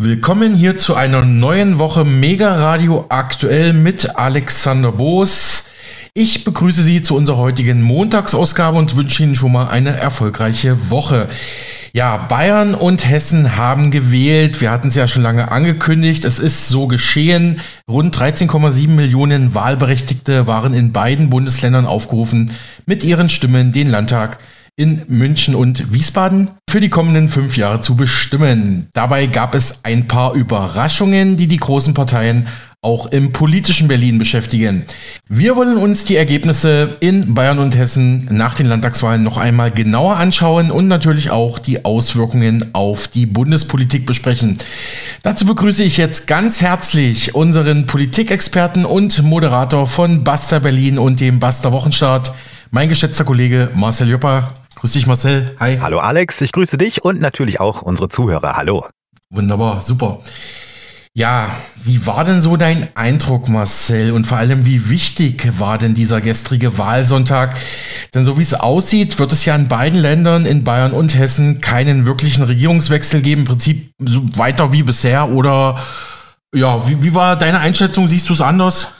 Willkommen hier zu einer neuen Woche Mega Radio aktuell mit Alexander Boos. Ich begrüße Sie zu unserer heutigen Montagsausgabe und wünsche Ihnen schon mal eine erfolgreiche Woche. Ja, Bayern und Hessen haben gewählt. Wir hatten es ja schon lange angekündigt. Es ist so geschehen. Rund 13,7 Millionen Wahlberechtigte waren in beiden Bundesländern aufgerufen, mit ihren Stimmen den Landtag in München und Wiesbaden für die kommenden fünf Jahre zu bestimmen. Dabei gab es ein paar Überraschungen, die die großen Parteien auch im politischen Berlin beschäftigen. Wir wollen uns die Ergebnisse in Bayern und Hessen nach den Landtagswahlen noch einmal genauer anschauen und natürlich auch die Auswirkungen auf die Bundespolitik besprechen. Dazu begrüße ich jetzt ganz herzlich unseren Politikexperten und Moderator von Basta Berlin und dem Basta Wochenstart, mein geschätzter Kollege Marcel Jopper. Grüß dich, Marcel. Hi. Hallo, Alex. Ich grüße dich und natürlich auch unsere Zuhörer. Hallo. Wunderbar, super. Ja, wie war denn so dein Eindruck, Marcel? Und vor allem, wie wichtig war denn dieser gestrige Wahlsonntag? Denn so wie es aussieht, wird es ja in beiden Ländern, in Bayern und Hessen, keinen wirklichen Regierungswechsel geben. Im Prinzip so weiter wie bisher. Oder ja, wie, wie war deine Einschätzung? Siehst du es anders?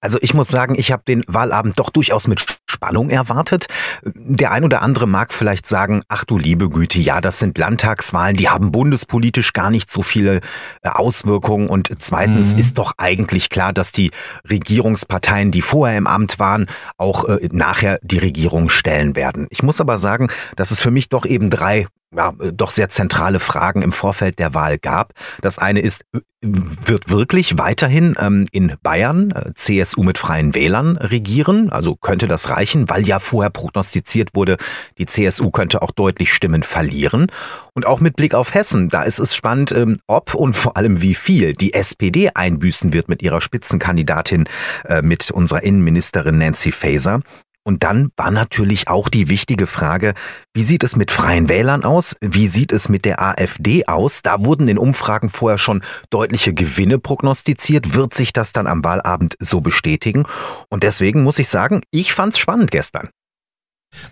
Also ich muss sagen, ich habe den Wahlabend doch durchaus mit Spannung erwartet. Der ein oder andere mag vielleicht sagen, ach du liebe Güte, ja, das sind Landtagswahlen, die haben bundespolitisch gar nicht so viele äh, Auswirkungen. Und zweitens mhm. ist doch eigentlich klar, dass die Regierungsparteien, die vorher im Amt waren, auch äh, nachher die Regierung stellen werden. Ich muss aber sagen, dass es für mich doch eben drei ja, äh, doch sehr zentrale Fragen im Vorfeld der Wahl gab. Das eine ist, wird wirklich weiterhin ähm, in Bayern äh, CSU mit freien Wählern regieren? Also könnte das reichen, weil ja vorher prognostiziert wurde, die CSU könnte auch deutlich Stimmen verlieren. Und auch mit Blick auf Hessen, da ist es spannend, ähm, ob und vor allem wie viel die SPD einbüßen wird mit ihrer Spitzenkandidatin, äh, mit unserer Innenministerin Nancy Faeser. Und dann war natürlich auch die wichtige Frage, wie sieht es mit freien Wählern aus? Wie sieht es mit der AfD aus? Da wurden in Umfragen vorher schon deutliche Gewinne prognostiziert. Wird sich das dann am Wahlabend so bestätigen? Und deswegen muss ich sagen, ich fand es spannend gestern.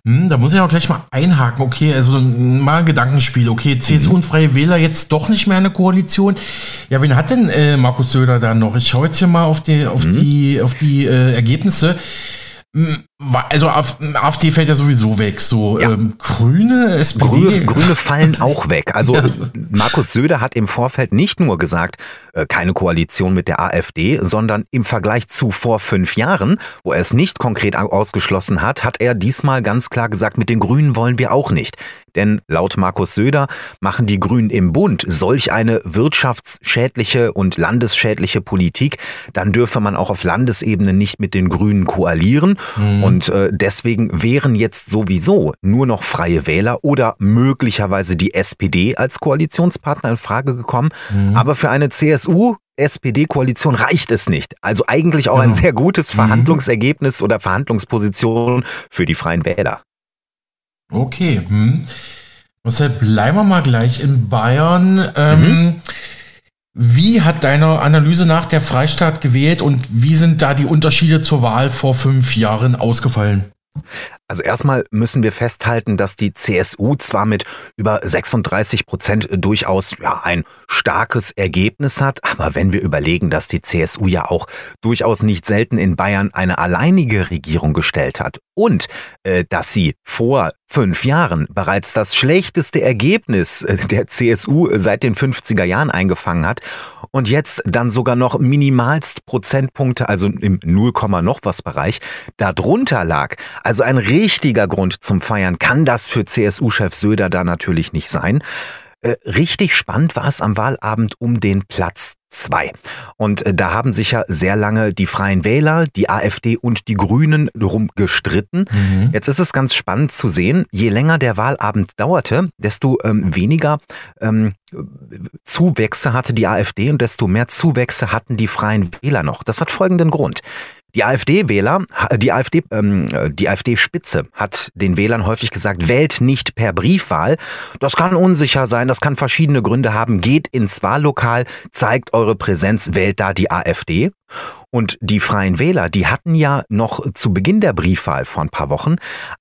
Hm, da muss ich auch gleich mal einhaken. Okay, also mal ein Gedankenspiel. Okay, CSU mhm. und Freie Wähler jetzt doch nicht mehr eine Koalition. Ja, wen hat denn äh, Markus Söder da noch? Ich schaue jetzt hier mal auf die, auf mhm. die, auf die äh, Ergebnisse. Also AfD fällt ja sowieso weg. So ja. ähm, Grüne, SPD. Grüne, Grüne fallen auch weg. Also ja. Markus Söder hat im Vorfeld nicht nur gesagt, äh, keine Koalition mit der AfD, sondern im Vergleich zu vor fünf Jahren, wo er es nicht konkret ausgeschlossen hat, hat er diesmal ganz klar gesagt, mit den Grünen wollen wir auch nicht. Denn laut Markus Söder machen die Grünen im Bund solch eine wirtschaftsschädliche und landesschädliche Politik, dann dürfe man auch auf Landesebene nicht mit den Grünen koalieren. Mhm. Und äh, deswegen wären jetzt sowieso nur noch freie Wähler oder möglicherweise die SPD als Koalitionspartner in Frage gekommen. Mhm. Aber für eine CSU SPD-Koalition reicht es nicht. Also eigentlich auch genau. ein sehr gutes mhm. Verhandlungsergebnis oder Verhandlungsposition für die Freien Wähler. Okay. Hm. Deshalb bleiben wir mal gleich in Bayern. Ähm, mhm. Wie hat deiner Analyse nach der Freistaat gewählt und wie sind da die Unterschiede zur Wahl vor fünf Jahren ausgefallen? Also erstmal müssen wir festhalten, dass die CSU zwar mit über 36 Prozent durchaus ja, ein starkes Ergebnis hat, aber wenn wir überlegen, dass die CSU ja auch durchaus nicht selten in Bayern eine alleinige Regierung gestellt hat und äh, dass sie vor fünf Jahren bereits das schlechteste Ergebnis äh, der CSU seit den 50er Jahren eingefangen hat und jetzt dann sogar noch minimalst Prozentpunkte, also im 0, noch was Bereich, darunter lag. Also ein richtiger Grund zum Feiern kann das für CSU-Chef Söder da natürlich nicht sein. Äh, richtig spannend war es am Wahlabend um den Platz 2. Und äh, da haben sich ja sehr lange die Freien Wähler, die AfD und die Grünen drum gestritten. Mhm. Jetzt ist es ganz spannend zu sehen, je länger der Wahlabend dauerte, desto ähm, weniger ähm, Zuwächse hatte die AfD und desto mehr Zuwächse hatten die Freien Wähler noch. Das hat folgenden Grund. Die AfD-Wähler, die AfD, ähm, die AfD-Spitze hat den Wählern häufig gesagt, wählt nicht per Briefwahl. Das kann unsicher sein, das kann verschiedene Gründe haben. Geht ins Wahllokal, zeigt eure Präsenz, wählt da die AfD. Und die Freien Wähler, die hatten ja noch zu Beginn der Briefwahl vor ein paar Wochen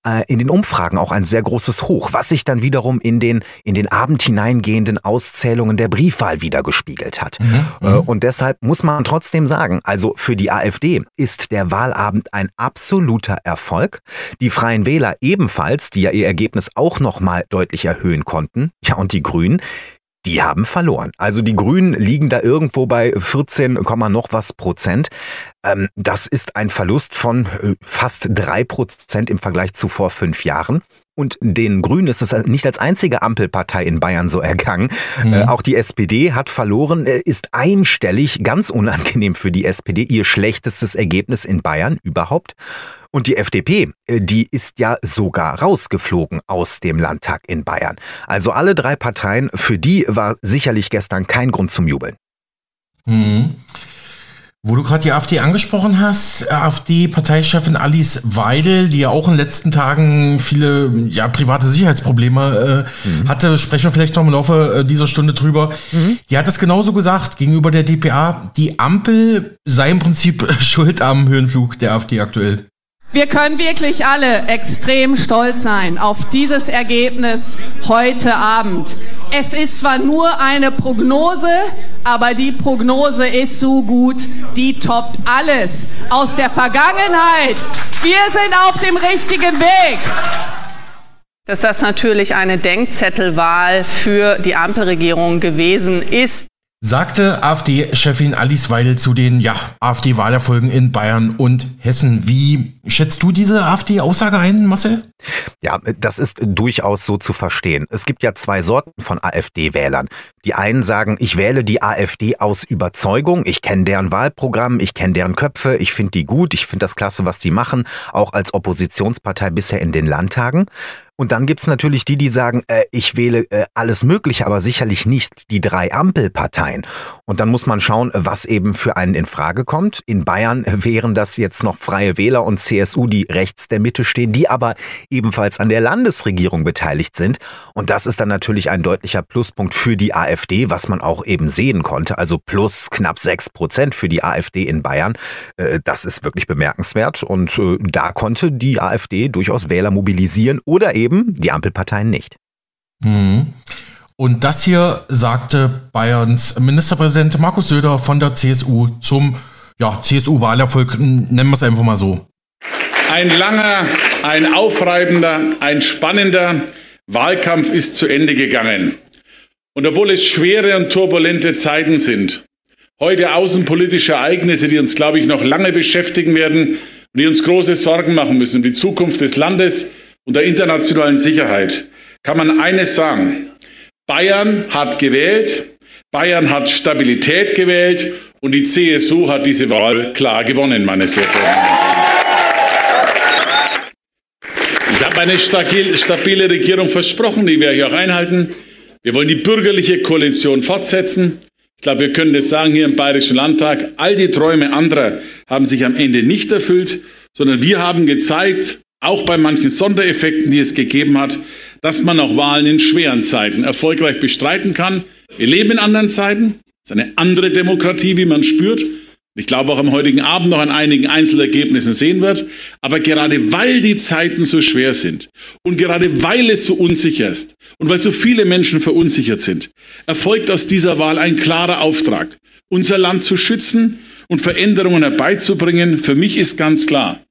äh, in den Umfragen auch ein sehr großes Hoch, was sich dann wiederum in den, in den Abend hineingehenden Auszählungen der Briefwahl wiedergespiegelt hat. Mhm, äh, mhm. und deshalb muss man trotzdem sagen, also für die AfD ist der Wahlabend ein absoluter Erfolg. Die Freien Wähler ebenfalls, die ja ihr Ergebnis auch nochmal deutlich erhöhen konnten. Ja, und die Grünen, die haben verloren. Also die Grünen liegen da irgendwo bei 14, noch was Prozent. Ähm, das ist ein Verlust von äh, fast drei Prozent im Vergleich zu vor fünf Jahren. Und den Grünen ist es nicht als einzige Ampelpartei in Bayern so ergangen. Mhm. Äh, auch die SPD hat verloren, äh, ist einstellig, ganz unangenehm für die SPD, ihr schlechtestes Ergebnis in Bayern überhaupt. Und die FDP, äh, die ist ja sogar rausgeflogen aus dem Landtag in Bayern. Also alle drei Parteien, für die war sicherlich gestern kein Grund zum Jubeln. Mhm. Wo du gerade die AfD angesprochen hast, AfD-Parteichefin Alice Weidel, die ja auch in den letzten Tagen viele ja, private Sicherheitsprobleme äh, mhm. hatte, sprechen wir vielleicht noch im Laufe äh, dieser Stunde drüber. Mhm. Die hat es genauso gesagt gegenüber der DPA, die Ampel sei im Prinzip schuld am Höhenflug der AfD aktuell. Wir können wirklich alle extrem stolz sein auf dieses Ergebnis heute Abend. Es ist zwar nur eine Prognose, aber die Prognose ist so gut, die toppt alles aus der Vergangenheit. Wir sind auf dem richtigen Weg. Dass das natürlich eine Denkzettelwahl für die Ampelregierung gewesen ist, sagte AfD-Chefin Alice Weidel zu den ja, AfD-Wahlerfolgen in Bayern und Hessen. Wie schätzt du diese AfD-Aussage ein, Marcel? Ja, das ist durchaus so zu verstehen. Es gibt ja zwei Sorten von AfD-Wählern. Die einen sagen, ich wähle die AfD aus Überzeugung, ich kenne deren Wahlprogramm, ich kenne deren Köpfe, ich finde die gut, ich finde das klasse, was die machen, auch als Oppositionspartei bisher in den Landtagen. Und dann gibt's natürlich die, die sagen, äh, ich wähle äh, alles Mögliche, aber sicherlich nicht die drei Ampelparteien. Und dann muss man schauen, was eben für einen in Frage kommt. In Bayern wären das jetzt noch Freie Wähler und CSU, die rechts der Mitte stehen, die aber ebenfalls an der Landesregierung beteiligt sind. Und das ist dann natürlich ein deutlicher Pluspunkt für die AfD, was man auch eben sehen konnte. Also plus knapp sechs Prozent für die AfD in Bayern. Äh, das ist wirklich bemerkenswert. Und äh, da konnte die AfD durchaus Wähler mobilisieren oder eben die Ampelparteien nicht. Mhm. Und das hier sagte Bayerns Ministerpräsident Markus Söder von der CSU zum ja, CSU-Wahlerfolg, nennen wir es einfach mal so. Ein langer, ein aufreibender, ein spannender Wahlkampf ist zu Ende gegangen. Und obwohl es schwere und turbulente Zeiten sind, heute außenpolitische Ereignisse, die uns, glaube ich, noch lange beschäftigen werden und die uns große Sorgen machen müssen um die Zukunft des Landes, und der internationalen Sicherheit kann man eines sagen. Bayern hat gewählt, Bayern hat Stabilität gewählt und die CSU hat diese Wahl klar gewonnen, meine sehr verehrten Ich habe eine stabile Regierung versprochen, die werde ich auch einhalten. Wir wollen die bürgerliche Koalition fortsetzen. Ich glaube, wir können das sagen hier im Bayerischen Landtag. All die Träume anderer haben sich am Ende nicht erfüllt, sondern wir haben gezeigt, auch bei manchen Sondereffekten, die es gegeben hat, dass man auch Wahlen in schweren Zeiten erfolgreich bestreiten kann. Wir leben in anderen Zeiten. Es ist eine andere Demokratie, wie man spürt. Ich glaube auch am heutigen Abend noch an einigen Einzelergebnissen sehen wird. Aber gerade weil die Zeiten so schwer sind und gerade weil es so unsicher ist und weil so viele Menschen verunsichert sind, erfolgt aus dieser Wahl ein klarer Auftrag, unser Land zu schützen und Veränderungen herbeizubringen. Für mich ist ganz klar,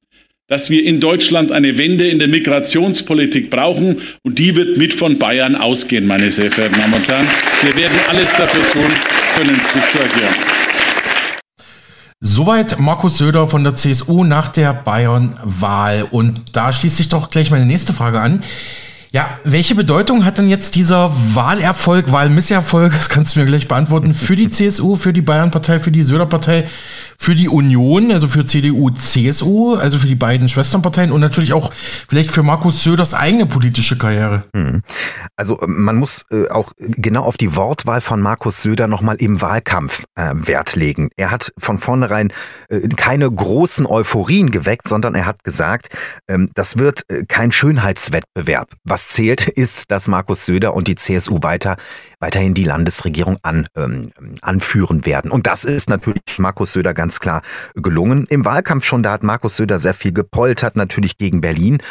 dass wir in Deutschland eine Wende in der Migrationspolitik brauchen und die wird mit von Bayern ausgehen, meine sehr verehrten Damen und Herren. Wir werden alles dafür tun, vernünftig zu agieren. Soweit Markus Söder von der CSU nach der Bayern-Wahl. Und da schließt sich doch gleich meine nächste Frage an. Ja, welche Bedeutung hat denn jetzt dieser Wahlerfolg, Wahlmisserfolg, das kannst du mir gleich beantworten, für die CSU, für die Bayern-Partei, für die Söder-Partei, für die Union, also für CDU, CSU, also für die beiden Schwesternparteien und natürlich auch vielleicht für Markus Söders eigene politische Karriere. Hm. Also äh, man muss äh, auch genau auf die Wortwahl von Markus Söder nochmal im Wahlkampf äh, Wert legen. Er hat von vornherein keine großen Euphorien geweckt, sondern er hat gesagt, ähm, das wird kein Schönheitswettbewerb. Was zählt, ist, dass Markus Söder und die CSU weiter weiterhin die Landesregierung an, ähm, anführen werden. Und das ist natürlich Markus Söder ganz klar gelungen. Im Wahlkampf schon, da hat Markus Söder sehr viel gepoltert, natürlich gegen Berlin.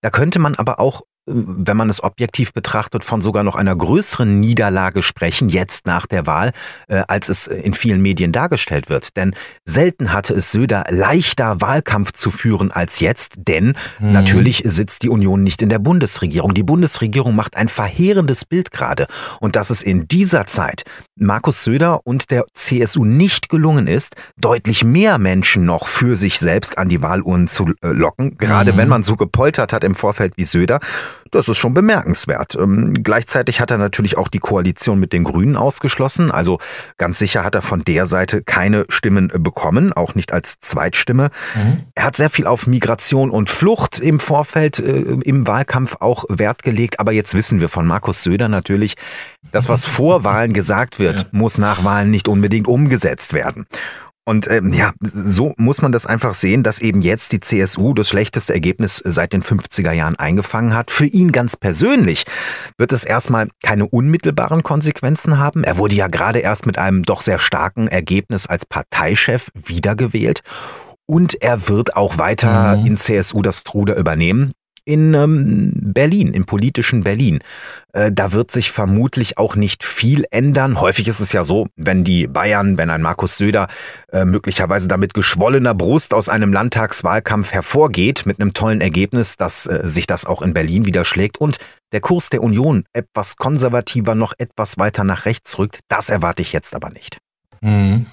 Da könnte man aber auch wenn man es objektiv betrachtet, von sogar noch einer größeren Niederlage sprechen, jetzt nach der Wahl, äh, als es in vielen Medien dargestellt wird. Denn selten hatte es Söder leichter Wahlkampf zu führen als jetzt, denn mhm. natürlich sitzt die Union nicht in der Bundesregierung. Die Bundesregierung macht ein verheerendes Bild gerade. Und dass es in dieser Zeit Markus Söder und der CSU nicht gelungen ist, deutlich mehr Menschen noch für sich selbst an die Wahluhren zu äh, locken, gerade mhm. wenn man so gepoltert hat im Vorfeld wie Söder, das ist schon bemerkenswert. Ähm, gleichzeitig hat er natürlich auch die Koalition mit den Grünen ausgeschlossen. Also ganz sicher hat er von der Seite keine Stimmen bekommen, auch nicht als Zweitstimme. Mhm. Er hat sehr viel auf Migration und Flucht im Vorfeld äh, im Wahlkampf auch Wert gelegt. Aber jetzt wissen wir von Markus Söder natürlich, das, was vor Wahlen gesagt wird, ja. muss nach Wahlen nicht unbedingt umgesetzt werden. Und ähm, ja, so muss man das einfach sehen, dass eben jetzt die CSU das schlechteste Ergebnis seit den 50er Jahren eingefangen hat. Für ihn ganz persönlich wird es erstmal keine unmittelbaren Konsequenzen haben. Er wurde ja gerade erst mit einem doch sehr starken Ergebnis als Parteichef wiedergewählt. Und er wird auch weiter mhm. in CSU das Ruder übernehmen in ähm, Berlin, im politischen Berlin. Äh, da wird sich vermutlich auch nicht viel ändern. Häufig ist es ja so, wenn die Bayern, wenn ein Markus Söder äh, möglicherweise damit geschwollener Brust aus einem Landtagswahlkampf hervorgeht, mit einem tollen Ergebnis, dass äh, sich das auch in Berlin widerschlägt und der Kurs der Union etwas konservativer, noch etwas weiter nach rechts rückt, das erwarte ich jetzt aber nicht. Mhm.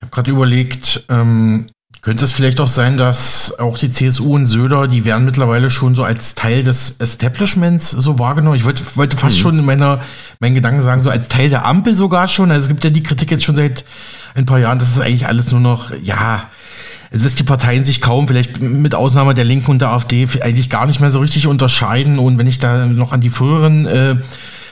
Ich habe gerade überlegt, ähm, könnte es vielleicht auch sein, dass auch die CSU und Söder, die werden mittlerweile schon so als Teil des Establishments so wahrgenommen? Ich wollte, wollte fast mhm. schon in meiner, meinen Gedanken sagen, so als Teil der Ampel sogar schon. Also es gibt ja die Kritik jetzt schon seit ein paar Jahren, dass es eigentlich alles nur noch, ja, es ist die Parteien sich kaum, vielleicht mit Ausnahme der Linken und der AfD, eigentlich gar nicht mehr so richtig unterscheiden. Und wenn ich da noch an die früheren äh,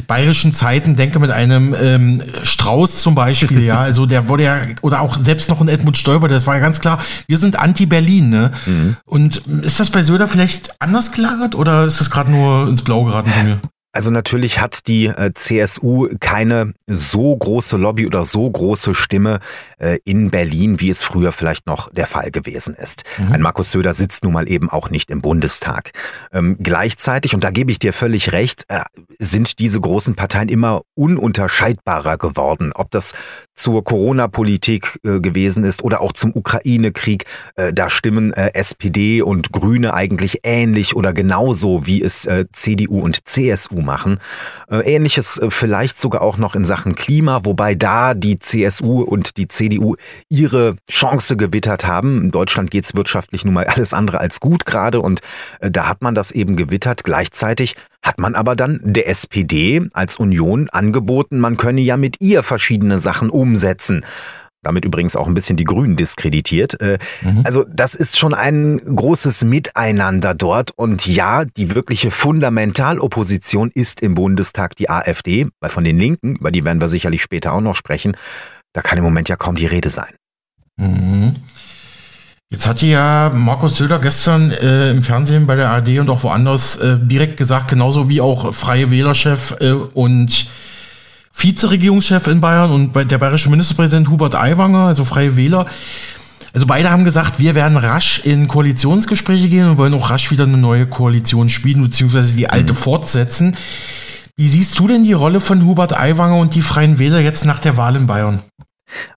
bayerischen Zeiten denke, mit einem ähm, Strauß zum Beispiel, ja, also der wurde ja, oder auch selbst noch ein Edmund Stoiber, das war ja ganz klar, wir sind anti-Berlin, ne? Mhm. Und ist das bei Söder vielleicht anders gelagert oder ist das gerade nur ins Blau geraten von mir? Also natürlich hat die äh, CSU keine so große Lobby oder so große Stimme äh, in Berlin, wie es früher vielleicht noch der Fall gewesen ist. Mhm. Ein Markus Söder sitzt nun mal eben auch nicht im Bundestag. Ähm, gleichzeitig, und da gebe ich dir völlig recht, äh, sind diese großen Parteien immer ununterscheidbarer geworden. Ob das zur Corona-Politik äh, gewesen ist oder auch zum Ukraine-Krieg, äh, da stimmen äh, SPD und Grüne eigentlich ähnlich oder genauso, wie es CDU und CSU machen. Äh, ähnliches äh, vielleicht sogar auch noch in Sachen Klima, wobei da die CSU und die CDU ihre Chance gewittert haben. In Deutschland geht es wirtschaftlich nun mal alles andere als gut gerade und äh, da hat man das eben gewittert. Gleichzeitig hat man aber dann der SPD als Union angeboten, man könne ja mit ihr verschiedene Sachen umsetzen damit übrigens auch ein bisschen die Grünen diskreditiert. Äh, mhm. Also das ist schon ein großes Miteinander dort. Und ja, die wirkliche Fundamentalopposition ist im Bundestag die AfD, weil von den Linken, über die werden wir sicherlich später auch noch sprechen, da kann im Moment ja kaum die Rede sein. Mhm. Jetzt hat ja Markus Söder gestern äh, im Fernsehen bei der ARD und auch woanders äh, direkt gesagt, genauso wie auch Freie Wählerchef äh, und Vizeregierungschef in Bayern und der bayerische Ministerpräsident Hubert Aiwanger, also Freie Wähler. Also beide haben gesagt, wir werden rasch in Koalitionsgespräche gehen und wollen auch rasch wieder eine neue Koalition spielen, beziehungsweise die alte mhm. fortsetzen. Wie siehst du denn die Rolle von Hubert Aiwanger und die Freien Wähler jetzt nach der Wahl in Bayern?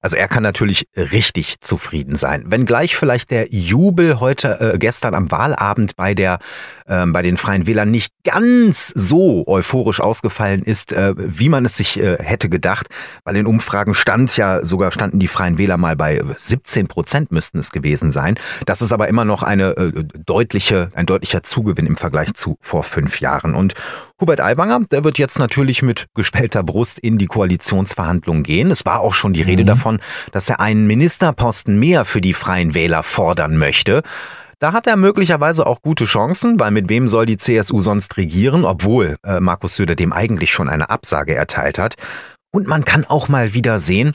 Also er kann natürlich richtig zufrieden sein. Wenngleich vielleicht der Jubel heute, äh, gestern am Wahlabend bei der, äh, bei den Freien Wählern nicht ganz so euphorisch ausgefallen ist, äh, wie man es sich äh, hätte gedacht. Weil in Umfragen stand ja, sogar standen die Freien Wähler mal bei 17 Prozent müssten es gewesen sein. Das ist aber immer noch eine äh, deutliche, ein deutlicher Zugewinn im Vergleich zu vor fünf Jahren. Und Hubert Aiwanger, der wird jetzt natürlich mit gespellter Brust in die Koalitionsverhandlungen gehen. Es war auch schon die Rede mhm. davon, dass er einen Ministerposten mehr für die Freien Wähler fordern möchte. Da hat er möglicherweise auch gute Chancen, weil mit wem soll die CSU sonst regieren, obwohl äh, Markus Söder dem eigentlich schon eine Absage erteilt hat. Und man kann auch mal wieder sehen,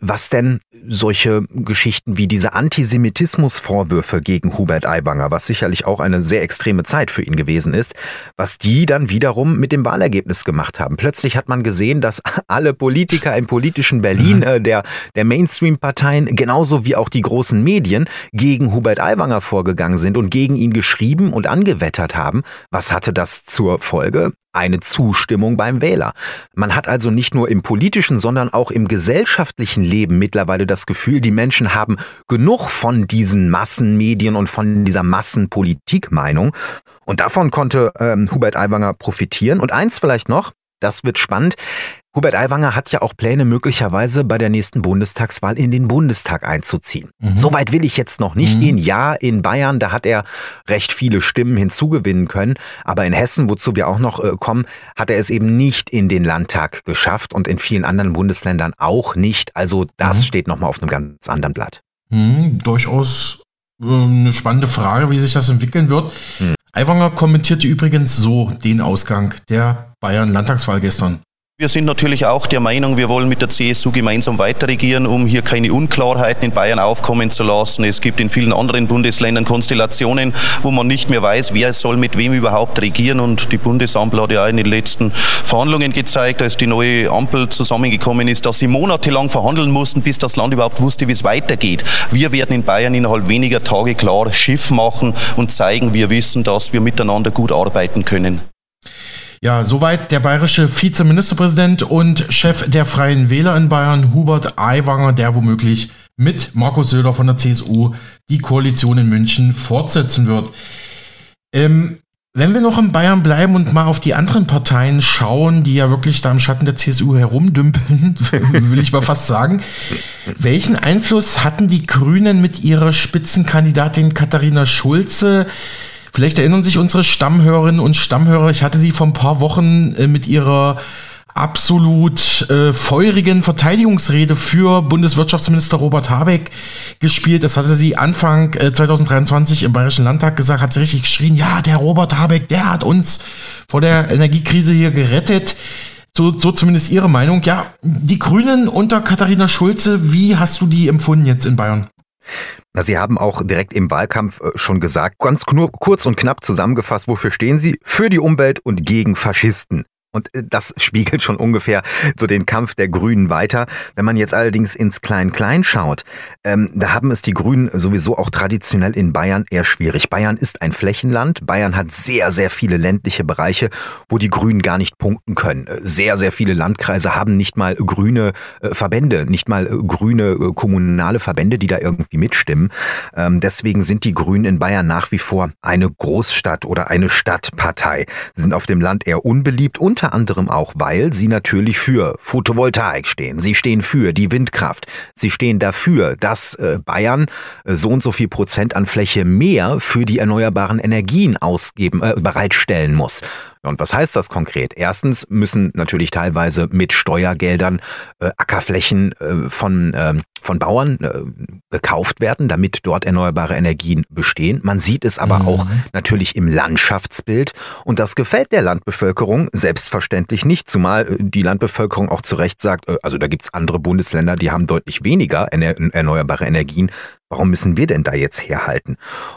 was denn solche Geschichten wie diese Antisemitismusvorwürfe gegen Hubert Aiwanger, was sicherlich auch eine sehr extreme Zeit für ihn gewesen ist, was die dann wiederum mit dem Wahlergebnis gemacht haben. Plötzlich hat man gesehen, dass alle Politiker im politischen Berlin, mhm. äh, der, der Mainstream-Parteien, genauso wie auch die großen Medien, gegen Hubert Aiwanger vorgegangen sind und gegen ihn geschrieben und angewettert haben. Was hatte das zur Folge? eine Zustimmung beim Wähler. Man hat also nicht nur im politischen, sondern auch im gesellschaftlichen Leben mittlerweile das Gefühl, die Menschen haben genug von diesen Massenmedien und von dieser Massenpolitikmeinung. Und davon konnte ähm, Hubert Aiwanger profitieren. Und eins vielleicht noch, das wird spannend. Hubert Aiwanger hat ja auch Pläne, möglicherweise bei der nächsten Bundestagswahl in den Bundestag einzuziehen. Mhm. Soweit will ich jetzt noch nicht mhm. gehen. Ja, in Bayern, da hat er recht viele Stimmen hinzugewinnen können. Aber in Hessen, wozu wir auch noch äh, kommen, hat er es eben nicht in den Landtag geschafft und in vielen anderen Bundesländern auch nicht. Also das mhm. steht nochmal auf einem ganz anderen Blatt. Mhm, durchaus äh, eine spannende Frage, wie sich das entwickeln wird. Mhm. Aiwanger kommentierte übrigens so den Ausgang der Bayern-Landtagswahl gestern. Wir sind natürlich auch der Meinung, wir wollen mit der CSU gemeinsam weiter regieren, um hier keine Unklarheiten in Bayern aufkommen zu lassen. Es gibt in vielen anderen Bundesländern Konstellationen, wo man nicht mehr weiß, wer soll mit wem überhaupt regieren. Und die Bundesampel hat ja in den letzten Verhandlungen gezeigt, als die neue Ampel zusammengekommen ist, dass sie monatelang verhandeln mussten, bis das Land überhaupt wusste, wie es weitergeht. Wir werden in Bayern innerhalb weniger Tage klar Schiff machen und zeigen, wir wissen, dass wir miteinander gut arbeiten können. Ja, soweit der bayerische Vizeministerpräsident und Chef der Freien Wähler in Bayern, Hubert Aiwanger, der womöglich mit Markus Söder von der CSU die Koalition in München fortsetzen wird. Ähm, wenn wir noch in Bayern bleiben und mal auf die anderen Parteien schauen, die ja wirklich da im Schatten der CSU herumdümpeln, will ich mal fast sagen, welchen Einfluss hatten die Grünen mit ihrer Spitzenkandidatin Katharina Schulze? Vielleicht erinnern sich unsere Stammhörerinnen und Stammhörer, ich hatte sie vor ein paar Wochen äh, mit ihrer absolut äh, feurigen Verteidigungsrede für Bundeswirtschaftsminister Robert Habeck gespielt. Das hatte sie Anfang äh, 2023 im Bayerischen Landtag gesagt, hat sie richtig geschrien, ja, der Robert Habeck, der hat uns vor der Energiekrise hier gerettet. So, so zumindest ihre Meinung. Ja, die Grünen unter Katharina Schulze, wie hast du die empfunden jetzt in Bayern? Sie haben auch direkt im Wahlkampf äh, schon gesagt, ganz kurz und knapp zusammengefasst, wofür stehen Sie? Für die Umwelt und gegen Faschisten. Und äh, das spiegelt schon ungefähr so den Kampf der Grünen weiter. Wenn man jetzt allerdings ins Klein-Klein schaut, ähm, da haben es die Grünen sowieso auch traditionell in Bayern eher schwierig. Bayern ist ein Flächenland. Bayern hat sehr, sehr viele ländliche Bereiche, wo die Grünen gar nicht punkten können. Äh, sehr, sehr viele Landkreise haben nicht mal grüne äh, Verbände, nicht mal äh, grüne äh, kommunale Verbände, die da irgendwie mitstimmen. Ähm, deswegen sind die Grünen in Bayern nach wie vor eine Großstadt oder eine Stadtpartei. Sie sind auf dem Land eher unbeliebt und unter anderem auch, weil sie natürlich für Photovoltaik stehen. Sie stehen für die Windkraft. Sie stehen dafür, dass äh, Bayern äh, so und so viel Prozent an Fläche mehr für die erneuerbaren Energien ausgeben, äh, bereitstellen muss. Und was heißt das konkret? Erstens müssen natürlich teilweise mit Steuergeldern äh, Ackerflächen äh, von, äh, von Bauern äh, gekauft werden, damit dort erneuerbare Energien bestehen. Man sieht es aber mhm. auch natürlich im Landschaftsbild und das gefällt der Landbevölkerung selbstverständlich nicht, zumal äh, die Landbevölkerung auch zu Recht sagt, äh, also da gibt's andere Bundesländer, die haben deutlich weniger erneuerbare Energien Warum müssen wir denn da jetzt herhalten?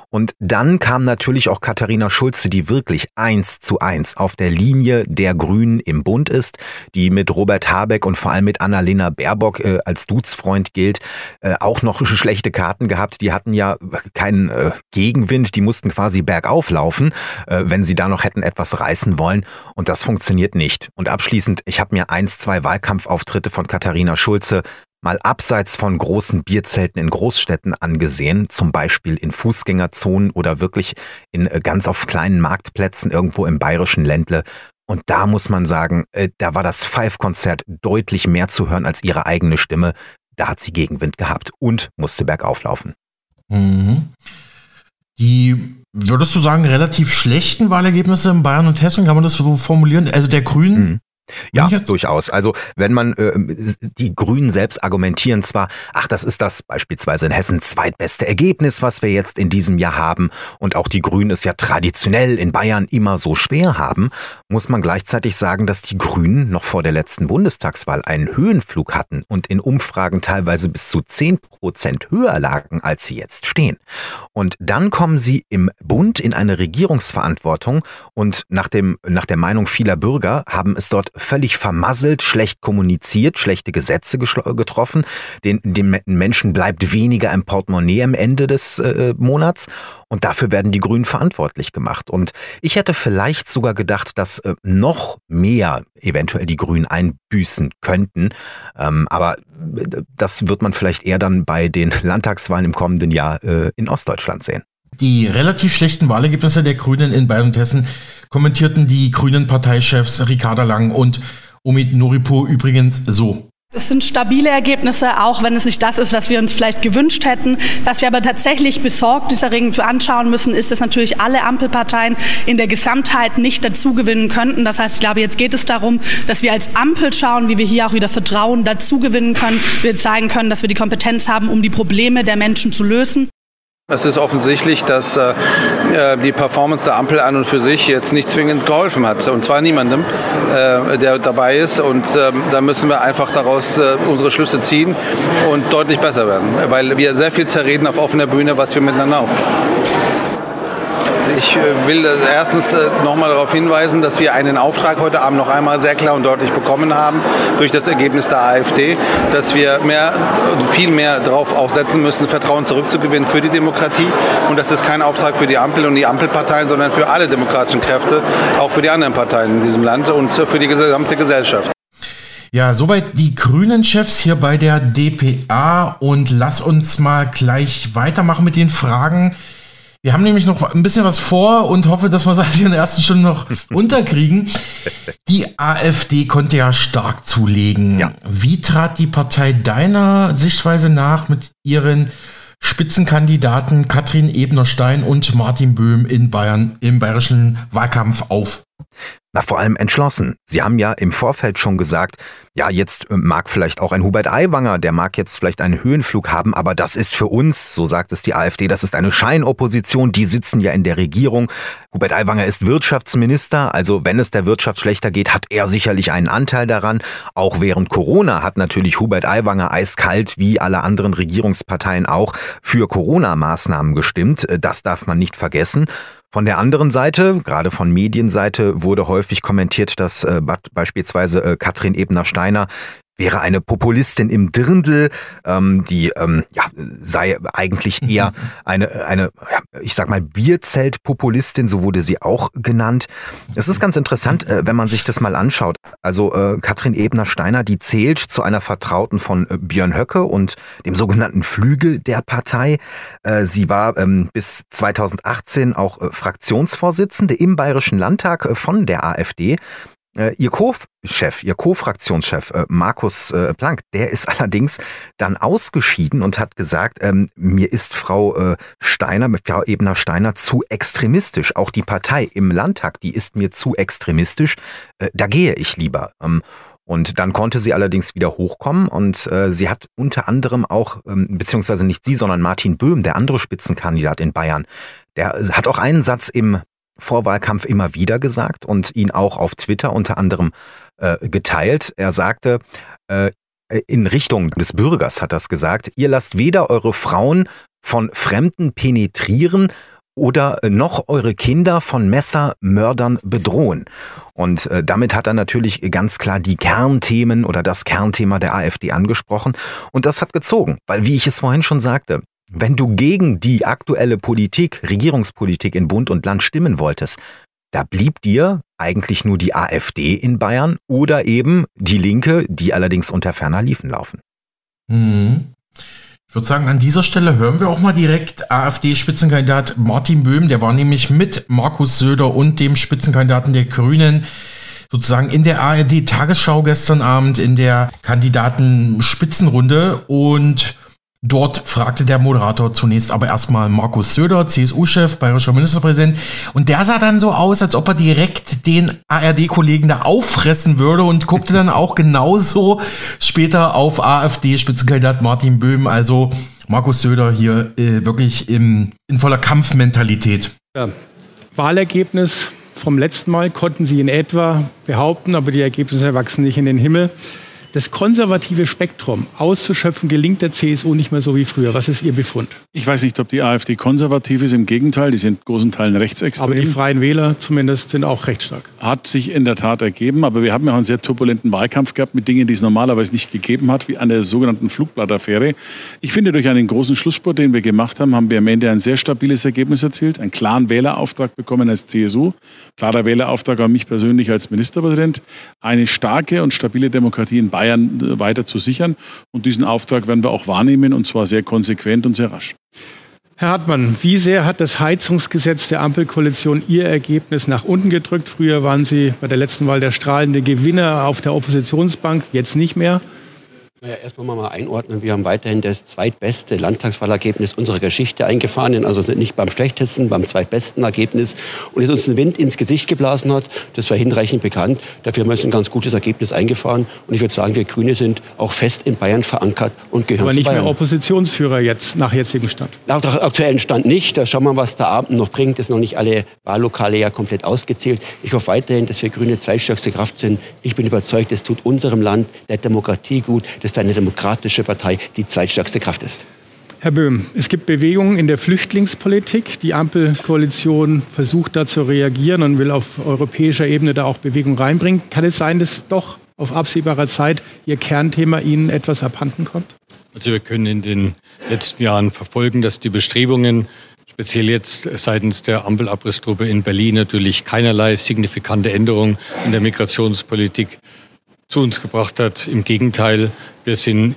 Und dann kam natürlich auch Katharina Schulze, die wirklich eins zu eins auf der Linie der Grünen im Bund ist, die mit Robert Habeck und vor allem mit Annalena Baerbock äh, als Duzfreund gilt, äh, auch noch schlechte Karten gehabt. Die hatten ja keinen äh, Gegenwind, die mussten quasi bergauf laufen, äh, wenn sie da noch hätten etwas reißen wollen. Und das funktioniert nicht. Und abschließend, ich habe mir eins, zwei Wahlkampfauftritte von Katharina Schulze mal abseits von großen Bierzelten in Großstädten angesehen, zum Beispiel in Fußgängerzonen oder wirklich in äh, ganz auf kleinen Marktplätzen irgendwo im bayerischen Ländle. Und da muss man sagen, äh, da war das Five-Konzert deutlich mehr zu hören als ihre eigene Stimme. Da hat sie Gegenwind gehabt und musste bergauf laufen. Mhm. Die, würdest du sagen, relativ schlechten Wahlergebnisse in Bayern und Hessen, kann man das so formulieren? Also der Grünen, mhm Ja, durchaus. Also wenn man äh, die Grünen selbst argumentieren zwar, ach, das ist das beispielsweise in Hessen zweitbeste Ergebnis, was wir jetzt in diesem Jahr haben, und auch die Grünen es ja traditionell in Bayern immer so schwer haben, muss man gleichzeitig sagen, dass die Grünen noch vor der letzten Bundestagswahl einen Höhenflug hatten und in Umfragen teilweise bis zu 10 Prozent höher lagen, als sie jetzt stehen. Und dann kommen sie im Bund in eine Regierungsverantwortung und nach, dem, nach der Meinung vieler Bürger haben es dort völlig vermasselt, schlecht kommuniziert, schlechte Gesetze getroffen. Den, den Menschen bleibt weniger im Portemonnaie am Ende des äh, Monats. Und dafür werden die Grünen verantwortlich gemacht. Und ich hätte vielleicht sogar gedacht, dass äh, noch mehr eventuell die Grünen einbüßen könnten. Ähm, aber äh, das wird man vielleicht eher dann bei den Landtagswahlen im kommenden Jahr äh, in Ostdeutschland sehen. Die relativ schlechten Wahlergebnisse der Grünen in Bayern und Hessen kommentierten die grünen Parteichefs Ricarda Lang und Omid Noripur übrigens so. Es sind stabile Ergebnisse, auch wenn es nicht das ist, was wir uns vielleicht gewünscht hätten. Was wir aber tatsächlich besorgt dieser anschauen müssen, ist, dass natürlich alle Ampelparteien in der Gesamtheit nicht dazugewinnen könnten. Das heißt, ich glaube, jetzt geht es darum, dass wir als Ampel schauen, wie wir hier auch wieder Vertrauen dazugewinnen können. Wir zeigen können, dass wir die Kompetenz haben, um die Probleme der Menschen zu lösen. Es ist offensichtlich, dass äh, äh, die Performance der Ampel an und für sich jetzt nicht zwingend geholfen hat. Und zwar niemandem, äh, der dabei ist. Und äh, da müssen wir einfach daraus äh, unsere Schlüsse ziehen und deutlich besser werden. Weil wir sehr viel zerreden auf offener Bühne, was wir miteinander aufbauen. Ich äh, will erstens äh, nochmal darauf hinweisen, dass wir einen Auftrag heute Abend noch einmal sehr klar und deutlich bekommen haben durch das Ergebnis der AfD, dass wir mehr, viel mehr darauf auch setzen müssen, Vertrauen zurückzugewinnen für die Demokratie. Und das ist kein Auftrag für die Ampel und die Ampelparteien, sondern für alle demokratischen Kräfte, auch für die anderen Parteien in diesem Land und für die gesamte Gesellschaft. Ja, soweit die Grünen-Chefs hier bei der DPA und lass uns mal gleich weitermachen mit den Fragen, wir haben nämlich noch ein bisschen was vor und hoffe, dass wir das in der ersten Stunde noch unterkriegen. Die AfD konnte ja stark zulegen. Ja. Wie trat die Partei deiner Sichtweise nach mit ihren Spitzenkandidaten Katrin Ebner-Stein und Martin Böhm in Bayern im bayerischen Wahlkampf auf? Na, vor allem entschlossen. Sie haben ja im Vorfeld schon gesagt, ja, jetzt äh, mag vielleicht auch ein Hubert Aiwanger, der mag jetzt vielleicht einen Höhenflug haben, aber das ist für uns, so sagt es die AfD, das ist eine Scheinopposition, die sitzen ja in der Regierung. Hubert Aiwanger ist Wirtschaftsminister, also wenn es der Wirtschaft schlechter geht, hat er sicherlich einen Anteil daran. Auch während Corona hat natürlich Hubert Aiwanger eiskalt, wie alle anderen Regierungsparteien auch, für Corona-Maßnahmen gestimmt. Äh, das darf man nicht vergessen. Von der anderen Seite, gerade von Medienseite, wurde häufig kommentiert, dass äh, beispielsweise äh, Katrin Ebner-Steiner wäre eine Populistin im Dirndl, ähm, die ähm, ja, sei eigentlich mhm. eher eine, eine ja, ich sag mal, Bierzelt-Populistin, so wurde sie auch genannt. Es ist ganz interessant, äh, wenn man sich das mal anschaut. Also äh, Katrin Ebner-Steiner, die zählt zu einer Vertrauten von äh, Björn Höcke und dem sogenannten Flügel der Partei. Äh, sie war ähm, bis 2018 auch äh, Fraktionsvorsitzende im Bayerischen Landtag äh, von der AfD. Äh, ihr Co-Chef, ihr Co-Fraktionschef äh, Markus äh, Planck, der ist allerdings dann ausgeschieden und hat gesagt, ähm, mir ist Frau äh, Steiner, Frau Ebner Steiner zu extremistisch. Auch die Partei im Landtag, die ist mir zu extremistisch. Äh, da gehe ich lieber. Ähm, und dann konnte sie allerdings wieder hochkommen und äh, sie hat unter anderem auch, ähm, beziehungsweise nicht sie, sondern Martin Böhm, der andere Spitzenkandidat in Bayern, der hat auch einen Satz im Vorwahlkampf immer wieder gesagt und ihn auch auf Twitter unter anderem äh, geteilt. Er sagte, äh, in Richtung des Bürgers hat das gesagt, ihr lasst weder eure Frauen von Fremden penetrieren oder noch eure Kinder von Messermördern bedrohen. Und äh, damit hat er natürlich ganz klar die Kernthemen oder das Kernthema der AfD angesprochen. Und das hat gezogen, weil wie ich es vorhin schon sagte, wenn du gegen die aktuelle Politik, Regierungspolitik in Bund und Land stimmen wolltest, da blieb dir eigentlich nur die AfD in Bayern oder eben die Linke, die allerdings unter ferner Liefen laufen. Mhm. Ich würde sagen, an dieser Stelle hören wir auch mal direkt AfD-Spitzenkandidat Martin Böhm. Der war nämlich mit Markus Söder und dem Spitzenkandidaten der Grünen sozusagen in der ARD-Tagesschau gestern Abend in der Kandidaten-Spitzenrunde und Dort fragte der Moderator zunächst aber erstmal Markus Söder, CSU-Chef, bayerischer Ministerpräsident. Und der sah dann so aus, als ob er direkt den ARD-Kollegen da auffressen würde und guckte dann auch genauso später auf AfD-Spitzenkandidat Martin Böhm. Also Markus Söder hier äh, wirklich im, in voller Kampfmentalität. Ja. Wahlergebnis vom letzten Mal konnten Sie in etwa behaupten, aber die Ergebnisse wachsen nicht in den Himmel das konservative Spektrum auszuschöpfen, gelingt der CSU nicht mehr so wie früher. Was ist Ihr Befund? Ich weiß nicht, ob die AfD konservativ ist. Im Gegenteil, die sind großen Teilen rechtsextrem. Aber die Freien Wähler zumindest sind auch recht stark. Hat sich in der Tat ergeben. Aber wir haben ja auch einen sehr turbulenten Wahlkampf gehabt mit Dingen, die es normalerweise nicht gegeben hat, wie eine sogenannten Flugblattaffäre. Ich finde, durch einen großen Schlussspurt, den wir gemacht haben, haben wir am Ende ein sehr stabiles Ergebnis erzielt, einen klaren Wählerauftrag bekommen als CSU, klarer Wählerauftrag an mich persönlich als Ministerpräsident, eine starke und stabile Demokratie in Bayern Bayern äh, weiter zu sichern. Und diesen Auftrag werden wir auch wahrnehmen und zwar sehr konsequent und sehr rasch. Herr Hartmann, wie sehr hat das Heizungsgesetz der Ampelkoalition Ihr Ergebnis nach unten gedrückt? Früher waren Sie bei der letzten Wahl der strahlende Gewinner auf der Oppositionsbank, jetzt nicht mehr. Naja, erstmal mal einordnen. Wir haben weiterhin das zweitbeste Landtagswahlergebnis unserer Geschichte eingefahren. Also nicht beim schlechtesten, beim zweitbesten Ergebnis. Und jetzt uns ein Wind ins Gesicht geblasen hat, das war hinreichend bekannt. Dafür haben wir ein ganz gutes Ergebnis eingefahren. Und ich würde sagen, wir Grüne sind auch fest in Bayern verankert und gehören Aber nicht mehr Oppositionsführer jetzt, nach jetzigem Stand? Nach aktuellen Stand nicht. Da schauen wir, was der Abend noch bringt. Es sind noch nicht alle Wahllokale ja komplett ausgezählt. Ich hoffe weiterhin, dass wir Grüne zweitstärkste Kraft sind. Ich bin überzeugt, es tut unserem Land, der Demokratie gut. Das ist eine demokratische Partei die zweitstärkste Kraft ist. Herr Böhm, es gibt Bewegungen in der Flüchtlingspolitik. Die Ampelkoalition versucht da zu reagieren und will auf europäischer Ebene da auch Bewegung reinbringen. Kann es sein, dass doch auf absehbarer Zeit Ihr Kernthema Ihnen etwas abhanden kommt? Also wir können in den letzten Jahren verfolgen, dass die Bestrebungen, speziell jetzt seitens der Ampelabrissgruppe in Berlin, natürlich keinerlei signifikante Änderungen in der Migrationspolitik zu uns gebracht hat. Im Gegenteil, wir sind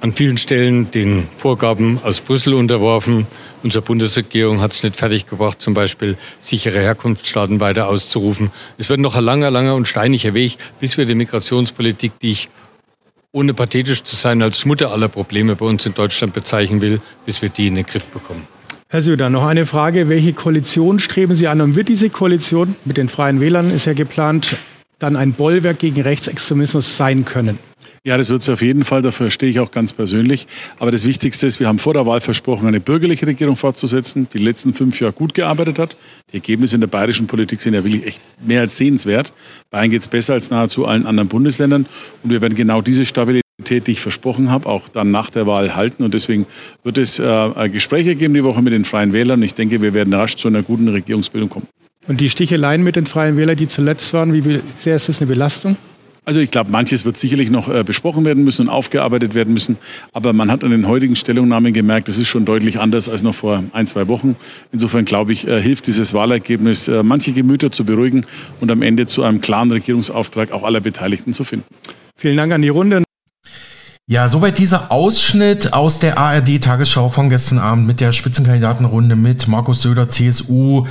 an vielen Stellen den Vorgaben aus Brüssel unterworfen. Unsere Bundesregierung hat es nicht fertiggebracht, zum Beispiel sichere Herkunftsstaaten weiter auszurufen. Es wird noch ein langer, langer und steiniger Weg, bis wir die Migrationspolitik, die ich ohne pathetisch zu sein als Mutter aller Probleme bei uns in Deutschland bezeichnen will, bis wir die in den Griff bekommen. Herr Söder, noch eine Frage. Welche Koalition streben Sie an? Und wird diese Koalition mit den Freien Wählern, ist ja geplant, dann ein Bollwerk gegen Rechtsextremismus sein können? Ja, das wird es auf jeden Fall, dafür stehe ich auch ganz persönlich. Aber das Wichtigste ist, wir haben vor der Wahl versprochen, eine bürgerliche Regierung fortzusetzen, die, die letzten fünf Jahre gut gearbeitet hat. Die Ergebnisse in der bayerischen Politik sind ja wirklich echt mehr als sehenswert. Bayern geht es besser als nahezu allen anderen Bundesländern. Und wir werden genau diese Stabilität, die ich versprochen habe, auch dann nach der Wahl halten. Und deswegen wird es äh, Gespräche geben die Woche mit den Freien Wählern. Ich denke, wir werden rasch zu einer guten Regierungsbildung kommen. Und die Sticheleien mit den Freien Wählern, die zuletzt waren, wie sehr ist das eine Belastung? Also ich glaube, manches wird sicherlich noch äh, besprochen werden müssen und aufgearbeitet werden müssen. Aber man hat an den heutigen Stellungnahmen gemerkt, das ist schon deutlich anders als noch vor ein, zwei Wochen. Insofern glaube ich, äh, hilft dieses Wahlergebnis, äh, manche Gemüter zu beruhigen und am Ende zu einem klaren Regierungsauftrag auch aller Beteiligten zu finden. Vielen Dank an die Runde. Ja, soweit dieser Ausschnitt aus der ARD-Tagesschau von gestern Abend mit der Spitzenkandidatenrunde mit Markus Söder, CSU,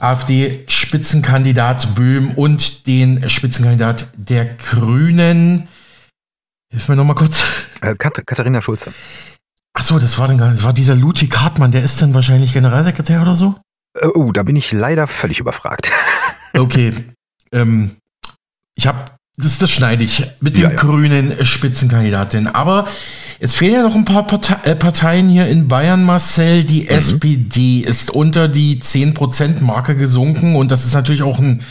AfD-Spitzenkandidat Böhm und den Spitzenkandidat der Grünen. Hilf mir nochmal kurz. Äh, Kat Katharina Schulze. Achso, das war dann gar das war dieser Ludwig Hartmann, der ist dann wahrscheinlich Generalsekretär oder so? Äh, oh, da bin ich leider völlig überfragt. okay. Ähm, ich habe, das, das schneide ich mit dem ja, ja. grünen Spitzenkandidatin. Aber es fehlen ja noch ein paar äh, Parteien hier in Bayern, Marcel. Die mhm. SPD ist unter die 10%-Marke gesunken und das ist natürlich auch ein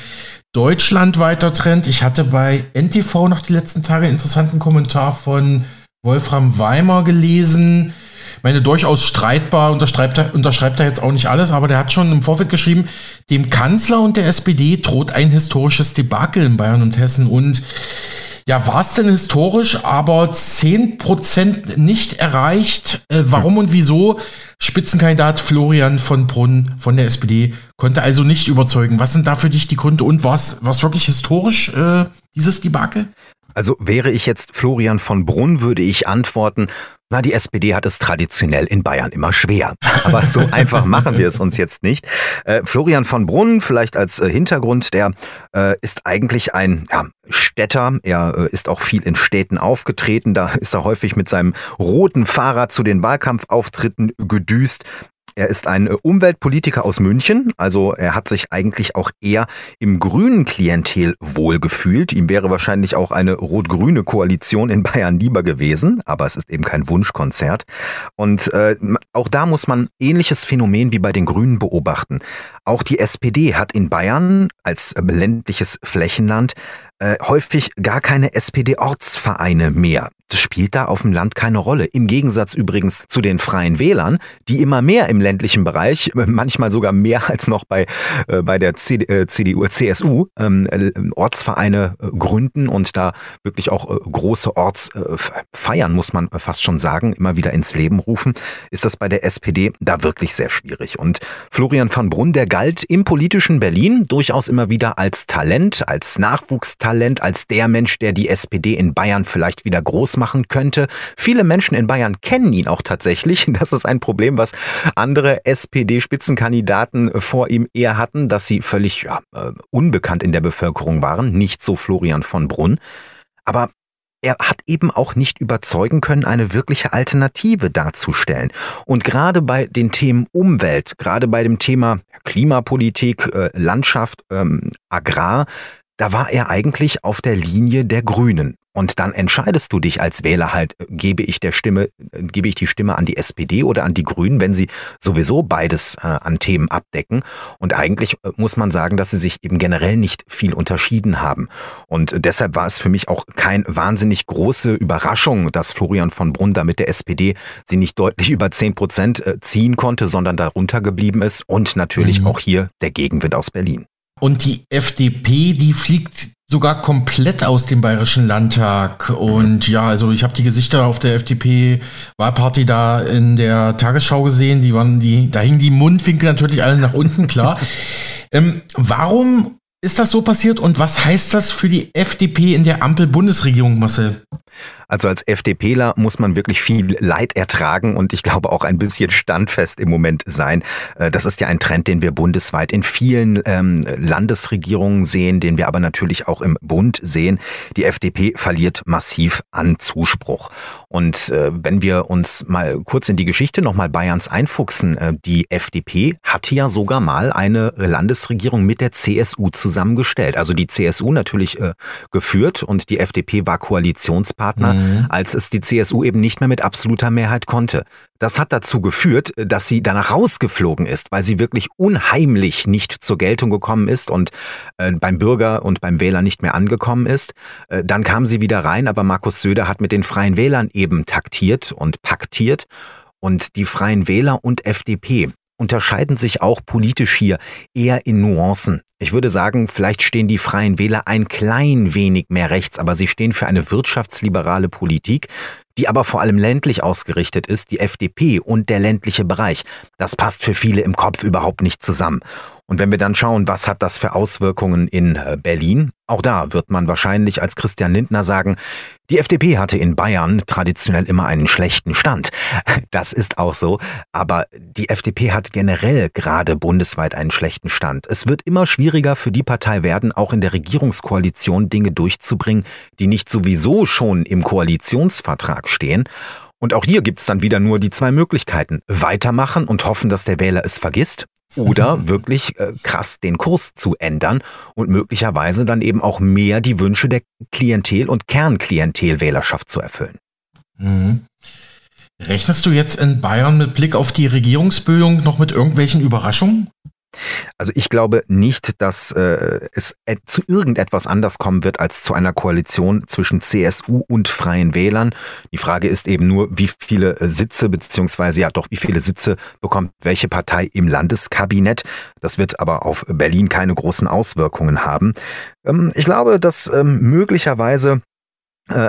deutschlandweiter Trend. Ich hatte bei NTV noch die letzten Tage einen interessanten Kommentar von Wolfram Weimer gelesen. Ich meine, durchaus streitbar, unterschreibt er, unterschreibt er jetzt auch nicht alles, aber der hat schon im Vorfeld geschrieben, dem Kanzler und der SPD droht ein historisches Debakel in Bayern und Hessen und ja, war es denn historisch, aber 10% nicht erreicht? Äh, warum und wieso? Spitzenkandidat Florian von Brunn von der SPD konnte also nicht überzeugen. Was sind da für dich die Gründe und war es wirklich historisch, äh, dieses Debakel? Also wäre ich jetzt Florian von Brunn, würde ich antworten, na, die SPD hat es traditionell in Bayern immer schwer. Aber so einfach machen wir es uns jetzt nicht. Äh, Florian von Brunn, vielleicht als äh, Hintergrund, der äh, ist eigentlich ein ja, Städter. Er äh, ist auch viel in Städten aufgetreten. Da ist er häufig mit seinem roten Fahrrad zu den Wahlkampfauftritten gedüst. Er ist ein äh, Umweltpolitiker aus München, also er hat sich eigentlich auch eher im grünen Klientel wohlgefühlt. Ihm wäre wahrscheinlich auch eine rot-grüne Koalition in Bayern lieber gewesen, aber es ist eben kein Wunschkonzert. Und äh, auch da muss man ähnliches Phänomen wie bei den Grünen beobachten. Auch die SPD hat in Bayern als äh, ländliches Flächenland äh, häufig gar keine SPD-Ortsvereine mehr. Das spielt da auf dem Land keine Rolle. Im Gegensatz übrigens zu den Freien Wählern, die immer mehr im ländlichen Bereich, äh, manchmal sogar mehr als noch bei, äh, bei der CD, äh, CDU, CSU, ähm, äh, Ortsvereine äh, gründen und da wirklich auch große Ortsfeiern, muss man fast schon sagen, immer wieder ins Leben rufen, ist das bei der SPD da wirklich sehr schwierig. Und Florian van Brunn, der galt im politischen Berlin durchaus immer wieder als Talent, als Nachwuchstalent, als der Mensch, der die SPD in Bayern vielleicht wieder groß machen könnte. Viele Menschen in Bayern kennen ihn auch tatsächlich. Das ist ein Problem, was andere SPD-Spitzenkandidaten vor ihm eher hatten, dass sie völlig ja, äh, unbekannt in der Bevölkerung waren. Nicht so Florian von Brunn. Aber er hat eben auch nicht überzeugen können, eine wirkliche Alternative darzustellen. Und gerade bei den Themen Umwelt, gerade bei dem Thema Klimapolitik, äh, Landschaft, ähm, Agrar, da war er eigentlich auf der Linie der Grünen. Und dann entscheidest du dich als Wähler halt, äh, gebe ich der Stimme, äh, gebe ich die Stimme an die SPD oder an die Grünen, wenn sie sowieso beides äh, an Themen abdecken. Und eigentlich äh, muss man sagen, dass sie sich eben generell nicht viel unterschieden haben. Und deshalb war es für mich auch kein wahnsinnig große Überraschung, dass Florian von Brunn da mit der SPD sie nicht deutlich über 10 Prozent ziehen konnte, sondern darunter geblieben ist. Und natürlich mhm. auch hier der Gegenwind aus Berlin. Und die FDP, die fliegt sogar komplett aus dem Bayerischen Landtag. Und ja, also ich habe die Gesichter auf der FDP-Wahlparty da in der Tagesschau gesehen. Die waren, die, da hingen die Mundwinkel natürlich alle nach unten, klar. ähm, warum ist das so passiert und was heißt das für die FDP in der Ampel-Bundesregierung, Marcel? Also als FDPler muss man wirklich viel Leid ertragen und ich glaube auch ein bisschen standfest im Moment sein. Äh, das ist ja ein Trend, den wir bundesweit in vielen ähm, Landesregierungen sehen, den wir aber natürlich auch im Bund sehen. Die FDP verliert massiv an Zuspruch. Und äh, wenn wir uns mal kurz in die Geschichte nochmal Bayerns einfuchsen, äh, die FDP hatte ja sogar mal eine Landesregierung mit der CSU zusammengestellt. Also die CSU natürlich geführt und die FDP war Koalitionspartner mhm. Als es die CSU eben nicht mehr mit absoluter Mehrheit konnte. Das hat dazu geführt, dass sie danach rausgeflogen ist, weil sie wirklich unheimlich nicht zur Geltung gekommen ist und äh, beim Bürger und beim Wähler nicht mehr angekommen ist. Äh, dann kam sie wieder rein, aber Markus Söder hat mit den Freien Wählern eben taktiert und paktiert. Und die Freien Wähler und FDP unterscheiden sich auch politisch hier eher in Nuancen. Ich würde sagen, vielleicht stehen die Freien Wähler ein klein wenig mehr rechts, aber sie stehen für eine wirtschaftsliberale Politik, die aber vor allem ländlich ausgerichtet ist, die FDP und der ländliche Bereich. Das passt für viele im Kopf überhaupt nicht zusammen. Und wenn wir dann schauen, was hat das für Auswirkungen in äh, Berlin, auch da wird man wahrscheinlich als Christian Lindner sagen, die FDP hatte in Bayern traditionell immer einen schlechten Stand. Das ist auch so, aber die FDP hat generell gerade bundesweit einen schlechten Stand. Es wird immer schwieriger für die Partei werden, auch in der Regierungskoalition Dinge durchzubringen, die nicht sowieso schon im Koalitionsvertrag stehen. Und auch hier gibt es dann wieder nur die zwei Möglichkeiten. Weitermachen und hoffen, dass der Wähler es vergisst oder wirklich äh, krass den Kurs zu ändern und möglicherweise dann eben auch mehr die Wünsche der Klientel- und Kernklientelwählerschaft zu erfüllen. Mhm. Rechnest du jetzt in Bayern mit Blick auf die Regierungsbildung noch mit irgendwelchen Überraschungen? Also ich glaube nicht, dass äh, es zu irgendetwas anders kommen wird als zu einer Koalition zwischen CSU und Freien Wählern. Die Frage ist eben nur, wie viele äh, Sitze beziehungsweise ja doch wie viele Sitze bekommt welche Partei im Landeskabinett. Das wird aber auf Berlin keine großen Auswirkungen haben. Ähm, ich glaube, dass ähm, möglicherweise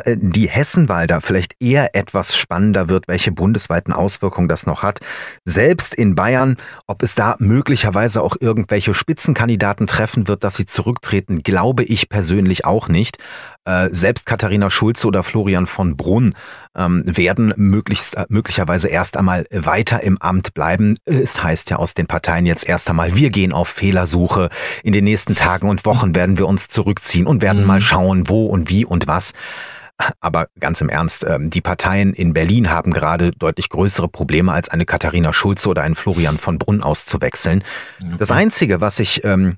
die Hessenwahl vielleicht eher etwas spannender wird, welche bundesweiten Auswirkungen das noch hat. Selbst in Bayern, ob es da möglicherweise auch irgendwelche Spitzenkandidaten treffen wird, dass sie zurücktreten, glaube ich persönlich auch nicht. Äh, selbst Katharina Schulze oder Florian von Brunn ähm, werden möglichst, äh, möglicherweise erst einmal weiter im Amt bleiben. Es heißt ja aus den Parteien jetzt erst einmal, wir gehen auf Fehlersuche. In den nächsten Tagen und Wochen werden wir uns zurückziehen und werden mhm. mal schauen, wo und wie und was. Aber ganz im Ernst, ähm, die Parteien in Berlin haben gerade deutlich größere Probleme, als eine Katharina Schulze oder einen Florian von Brunn auszuwechseln. Das Einzige, was ich ähm,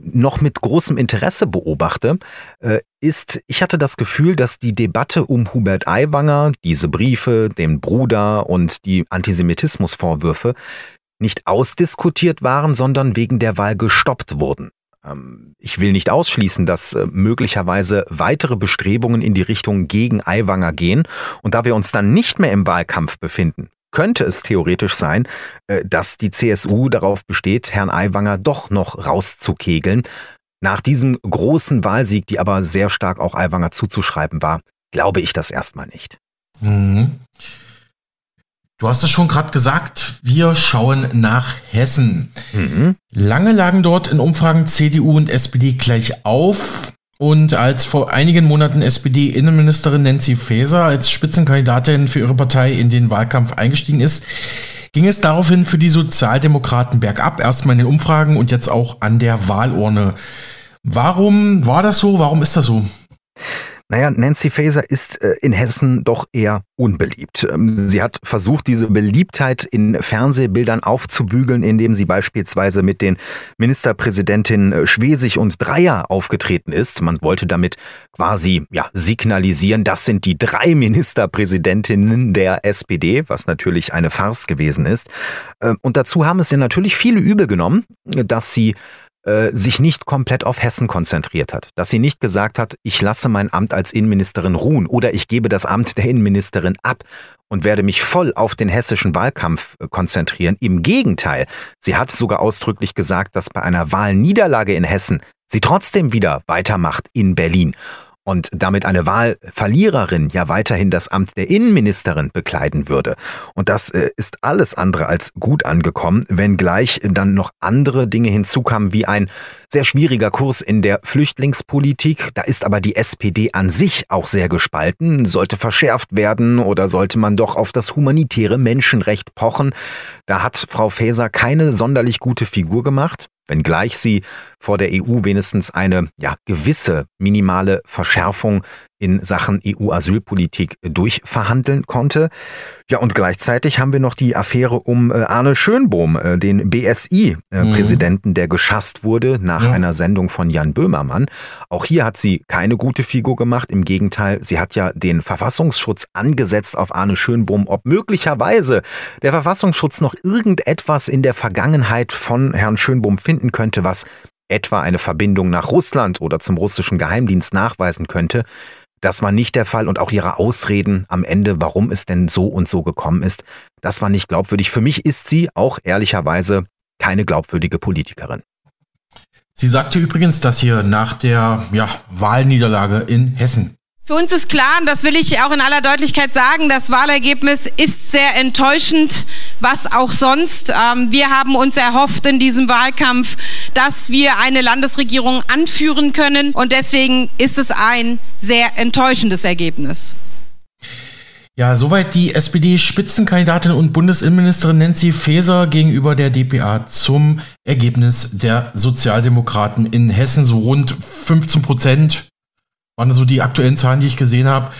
noch mit großem Interesse beobachte, äh, ist, ich hatte das Gefühl, dass die Debatte um Hubert Aiwanger, diese Briefe, den Bruder und die Antisemitismusvorwürfe nicht ausdiskutiert waren, sondern wegen der Wahl gestoppt wurden. Ähm, ich will nicht ausschließen, dass äh, möglicherweise weitere Bestrebungen in die Richtung gegen Aiwanger gehen. Und da wir uns dann nicht mehr im Wahlkampf befinden, könnte es theoretisch sein, äh, dass die CSU darauf besteht, Herrn Aiwanger doch noch rauszukegeln. Nach diesem großen Wahlsieg, die aber sehr stark auch Aiwanger zuzuschreiben war, glaube ich das erstmal nicht. Mhm. Du hast es schon gerade gesagt, wir schauen nach Hessen. Mhm. Lange lagen dort in Umfragen CDU und SPD gleich auf. Und als vor einigen Monaten SPD-Innenministerin Nancy Faeser als Spitzenkandidatin für ihre Partei in den Wahlkampf eingestiegen ist, ging es daraufhin für die Sozialdemokraten bergab. Erstmal in den Umfragen und jetzt auch an der Wahlurne. Warum war das so? Warum ist das so? Naja, Nancy Faeser ist äh, in Hessen doch eher unbeliebt. Ähm, sie hat versucht, diese Beliebtheit in Fernsehbildern aufzubügeln, indem sie beispielsweise mit den Ministerpräsidentinnen äh, Schwesig und Dreier aufgetreten ist. Man wollte damit quasi ja, signalisieren, das sind die drei Ministerpräsidentinnen der SPD, was natürlich eine Farce gewesen ist. Ähm, und dazu haben es ihr natürlich viele übel genommen, dass sie äh, sich nicht komplett auf Hessen konzentriert hat. Dass sie nicht gesagt hat, ich lasse mein Amt als Innenministerin ruhen oder ich gebe das Amt der Innenministerin ab und werde mich voll auf den hessischen Wahlkampf äh, konzentrieren. Im Gegenteil, sie hat sogar ausdrücklich gesagt, dass bei einer Wahlniederlage in Hessen sie trotzdem wieder weitermacht in Berlin und damit eine Wahlverliererin ja weiterhin das Amt der Innenministerin bekleiden würde. Und das äh, ist alles andere als gut angekommen, wenngleich dann noch andere Dinge hinzukamen, wie ein sehr schwieriger Kurs in der Flüchtlingspolitik. Da ist aber die SPD an sich auch sehr gespalten. Sollte verschärft werden oder sollte man doch auf das humanitäre Menschenrecht pochen? Da hat Frau Faeser keine sonderlich gute Figur gemacht wenngleich sie vor der EU wenigstens eine ja, gewisse minimale Verschärfung in Sachen EU-Asylpolitik durchverhandeln konnte. Ja, und gleichzeitig haben wir noch die Affäre um äh, Arne Schönbohm, äh, den BSI-Präsidenten, äh, mhm. der geschasst wurde nach ja. einer Sendung von Jan Böhmermann. Auch hier hat sie keine gute Figur gemacht. Im Gegenteil, sie hat ja den Verfassungsschutz angesetzt auf Arne Schönbohm, ob möglicherweise der Verfassungsschutz noch irgendetwas in der Vergangenheit von Herrn Schönbohm finden könnte, was etwa eine Verbindung nach Russland oder zum russischen Geheimdienst nachweisen könnte. Das war nicht der Fall und auch ihre Ausreden am Ende, warum es denn so und so gekommen ist, das war nicht glaubwürdig. Für mich ist sie auch ehrlicherweise keine glaubwürdige Politikerin. Sie sagte übrigens, dass hier nach der ja, Wahlniederlage in Hessen für uns ist klar, und das will ich auch in aller Deutlichkeit sagen, das Wahlergebnis ist sehr enttäuschend, was auch sonst. Ähm, wir haben uns erhofft in diesem Wahlkampf, dass wir eine Landesregierung anführen können und deswegen ist es ein sehr enttäuschendes Ergebnis. Ja, soweit die SPD-Spitzenkandidatin und Bundesinnenministerin Nancy Faeser gegenüber der DPA zum Ergebnis der Sozialdemokraten in Hessen. So rund 15 Prozent waren so die aktuellen Zahlen, die ich gesehen habe.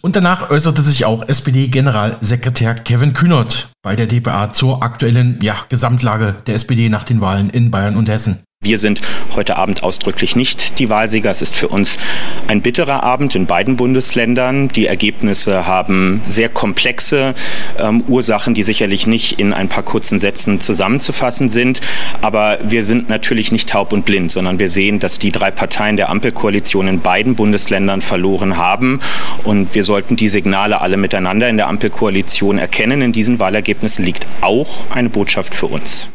Und danach äußerte sich auch SPD-Generalsekretär Kevin Kühnert bei der DPA zur aktuellen ja, Gesamtlage der SPD nach den Wahlen in Bayern und Hessen. Wir sind heute Abend ausdrücklich nicht die Wahlsieger. Es ist für uns ein bitterer Abend in beiden Bundesländern. Die Ergebnisse haben sehr komplexe ähm, Ursachen, die sicherlich nicht in ein paar kurzen Sätzen zusammenzufassen sind. Aber wir sind natürlich nicht taub und blind, sondern wir sehen, dass die drei Parteien der Ampelkoalition in beiden Bundesländern verloren haben. Und wir sollten die Signale alle miteinander in der Ampelkoalition erkennen. In diesen Wahlergebnissen liegt auch eine Botschaft für uns.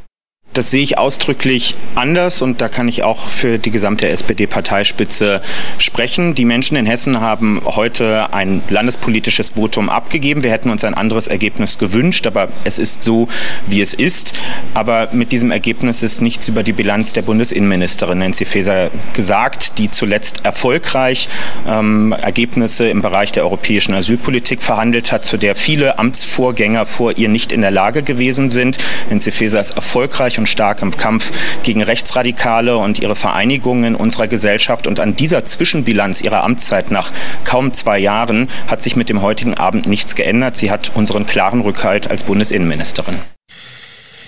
Das sehe ich ausdrücklich anders und da kann ich auch für die gesamte SPD-Parteispitze sprechen. Die Menschen in Hessen haben heute ein landespolitisches Votum abgegeben. Wir hätten uns ein anderes Ergebnis gewünscht, aber es ist so, wie es ist. Aber mit diesem Ergebnis ist nichts über die Bilanz der Bundesinnenministerin Nancy Faeser gesagt, die zuletzt erfolgreich ähm, Ergebnisse im Bereich der europäischen Asylpolitik verhandelt hat, zu der viele Amtsvorgänger vor ihr nicht in der Lage gewesen sind. Nancy Faeser ist erfolgreich und stark im Kampf gegen Rechtsradikale und ihre Vereinigung in unserer Gesellschaft. Und an dieser Zwischenbilanz ihrer Amtszeit nach kaum zwei Jahren hat sich mit dem heutigen Abend nichts geändert. Sie hat unseren klaren Rückhalt als Bundesinnenministerin.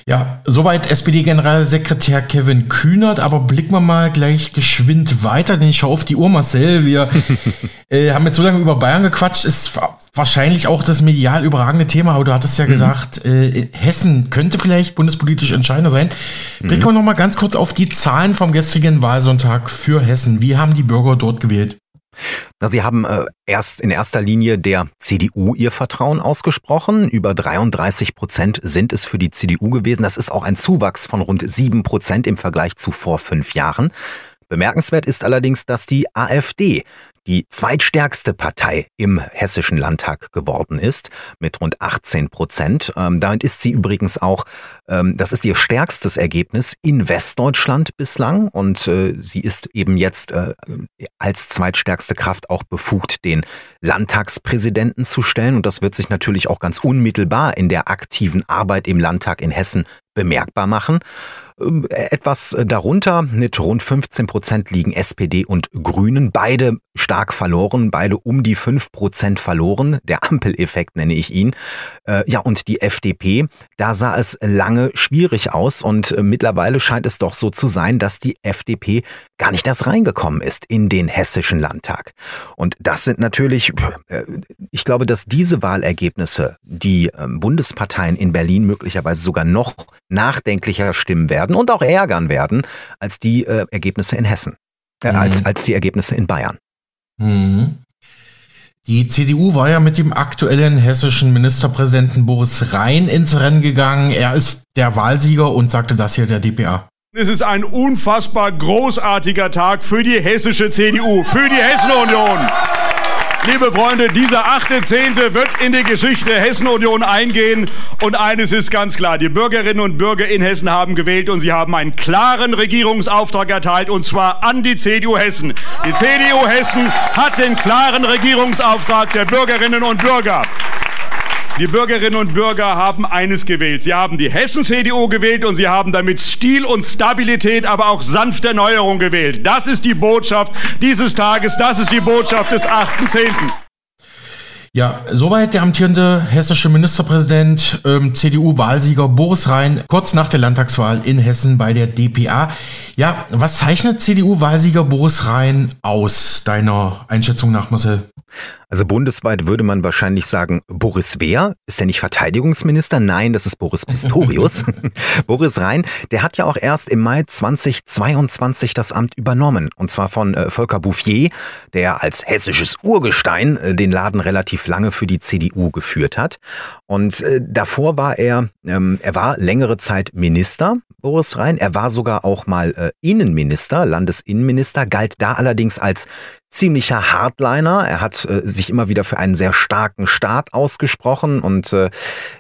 Ja, soweit SPD-Generalsekretär Kevin Kühnert, aber blicken wir mal gleich geschwind weiter, denn ich schaue auf die Uhr, Marcel. Wir äh, haben jetzt so lange über Bayern gequatscht, ist wahrscheinlich auch das medial überragende Thema, aber du hattest ja mhm. gesagt, äh, Hessen könnte vielleicht bundespolitisch entscheidender sein. Blicken wir noch mal ganz kurz auf die Zahlen vom gestrigen Wahlsonntag für Hessen. Wie haben die Bürger dort gewählt? Na, Sie haben äh, erst in erster Linie der CDU ihr Vertrauen ausgesprochen. Über 33 Prozent sind es für die CDU gewesen. Das ist auch ein Zuwachs von rund sieben Prozent im Vergleich zu vor fünf Jahren. Bemerkenswert ist allerdings, dass die AfD die zweitstärkste Partei im Hessischen Landtag geworden ist, mit rund 18 Prozent. Ähm, damit ist sie übrigens auch, ähm, das ist ihr stärkstes Ergebnis in Westdeutschland bislang und äh, sie ist eben jetzt äh, als zweitstärkste Kraft auch befugt, den Landtagspräsidenten zu stellen und das wird sich natürlich auch ganz unmittelbar in der aktiven Arbeit im Landtag in Hessen bemerkbar machen. Ähm, etwas darunter mit rund 15 Prozent liegen SPD und Grünen, beide stark verloren, beide um die 5 Prozent verloren. Der Ampeleffekt nenne ich ihn. Äh, ja, und die FDP, da sah es lange schwierig aus und äh, mittlerweile scheint es doch so zu sein, dass die FDP gar nicht erst reingekommen ist in den hessischen Landtag. Und das sind natürlich, äh, ich glaube, dass diese Wahlergebnisse die ähm, Bundesparteien in Berlin möglicherweise sogar noch nachdenklicher stimmen werden und auch ärgern werden als die äh, Ergebnisse in Hessen, äh, mhm. als, als die Ergebnisse in Bayern. Mhm. Die CDU war ja mit dem aktuellen hessischen Ministerpräsidenten Boris Rhein ins Rennen gegangen. Er ist der Wahlsieger und sagte das hier der DPA. Es ist ein unfassbar großartiger Tag für die hessische CDU, für die Hessen-Union. Liebe Freunde, dieser achte Zehnte wird in die Geschichte Hessen-Union eingehen. Und eines ist ganz klar, die Bürgerinnen und Bürger in Hessen haben gewählt und sie haben einen klaren Regierungsauftrag erteilt, und zwar an die CDU Hessen. Die CDU Hessen hat den klaren Regierungsauftrag der Bürgerinnen und Bürger. Die Bürgerinnen und Bürger haben eines gewählt. Sie haben die Hessen-CDU gewählt und sie haben damit Stil und Stabilität, aber auch sanfte Erneuerung gewählt. Das ist die Botschaft dieses Tages, das ist die Botschaft des 8.10. Ja, soweit der amtierende hessische Ministerpräsident, ähm, CDU-Wahlsieger Boris Rhein, kurz nach der Landtagswahl in Hessen bei der DPA. Ja, was zeichnet CDU-Wahlsieger Boris Rhein aus, deiner Einschätzung nach, Marcel? Also bundesweit würde man wahrscheinlich sagen, Boris Wehr, ist er nicht Verteidigungsminister? Nein, das ist Boris Pistorius. Boris Rhein, der hat ja auch erst im Mai 2022 das Amt übernommen. Und zwar von äh, Volker Bouffier, der als hessisches Urgestein äh, den Laden relativ lange für die CDU geführt hat. Und äh, davor war er, ähm, er war längere Zeit Minister, Boris Rhein. Er war sogar auch mal äh, Innenminister, Landesinnenminister, galt da allerdings als ziemlicher Hardliner. Er hat äh, sich immer wieder für einen sehr starken Staat ausgesprochen und äh,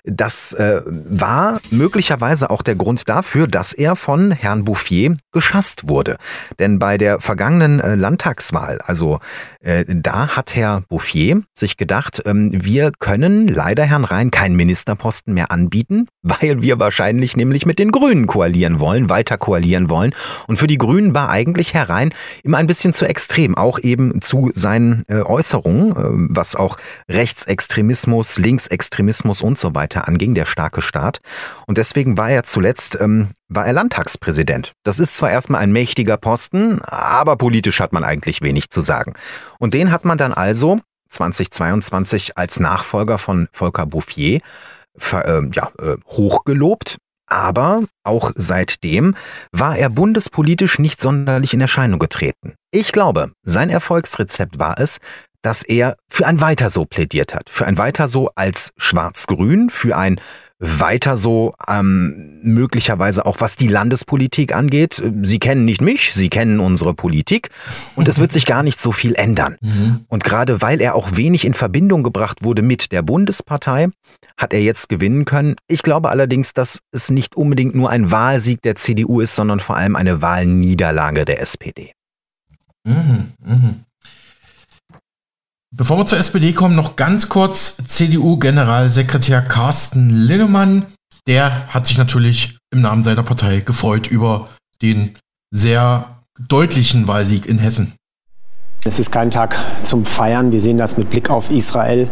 das äh, war möglicherweise auch der Grund dafür, dass er von Herrn Bouffier geschasst wurde. Denn bei der vergangenen äh, Landtagswahl, also äh, da hat Herr Bouffier sich gedacht, ähm, wir können leider Herrn Rhein keinen Ministerposten mehr anbieten, weil wir wahrscheinlich nämlich mit den Grünen koalieren wollen, weiter koalieren wollen. Und für die Grünen war eigentlich Herr Rhein immer ein bisschen zu extrem, auch eben zu seinen äh, Äußerungen, äh, was auch Rechtsextremismus, Linksextremismus und so weiter anging, der starke Staat. Und deswegen war er zuletzt ähm, war er Landtagspräsident. Das ist zwar erstmal ein mächtiger Posten, aber politisch hat man eigentlich wenig zu sagen. Und den hat man dann also 2022 als Nachfolger von Volker Bouffier äh, ja, äh, hochgelobt. Aber auch seitdem war er bundespolitisch nicht sonderlich in Erscheinung getreten. Ich glaube, sein Erfolgsrezept war es, dass er für ein Weiter so plädiert hat. Für ein Weiter so als Schwarz-Grün, für ein weiter so, ähm, möglicherweise auch was die Landespolitik angeht. Sie kennen nicht mich, Sie kennen unsere Politik und es wird sich gar nicht so viel ändern. Mhm. Und gerade weil er auch wenig in Verbindung gebracht wurde mit der Bundespartei, hat er jetzt gewinnen können. Ich glaube allerdings, dass es nicht unbedingt nur ein Wahlsieg der CDU ist, sondern vor allem eine Wahlniederlage der SPD. Mhm, mh. Bevor wir zur SPD kommen, noch ganz kurz CDU-Generalsekretär Carsten Linnemann. Der hat sich natürlich im Namen seiner Partei gefreut über den sehr deutlichen Wahlsieg in Hessen. Es ist kein Tag zum Feiern. Wir sehen das mit Blick auf Israel.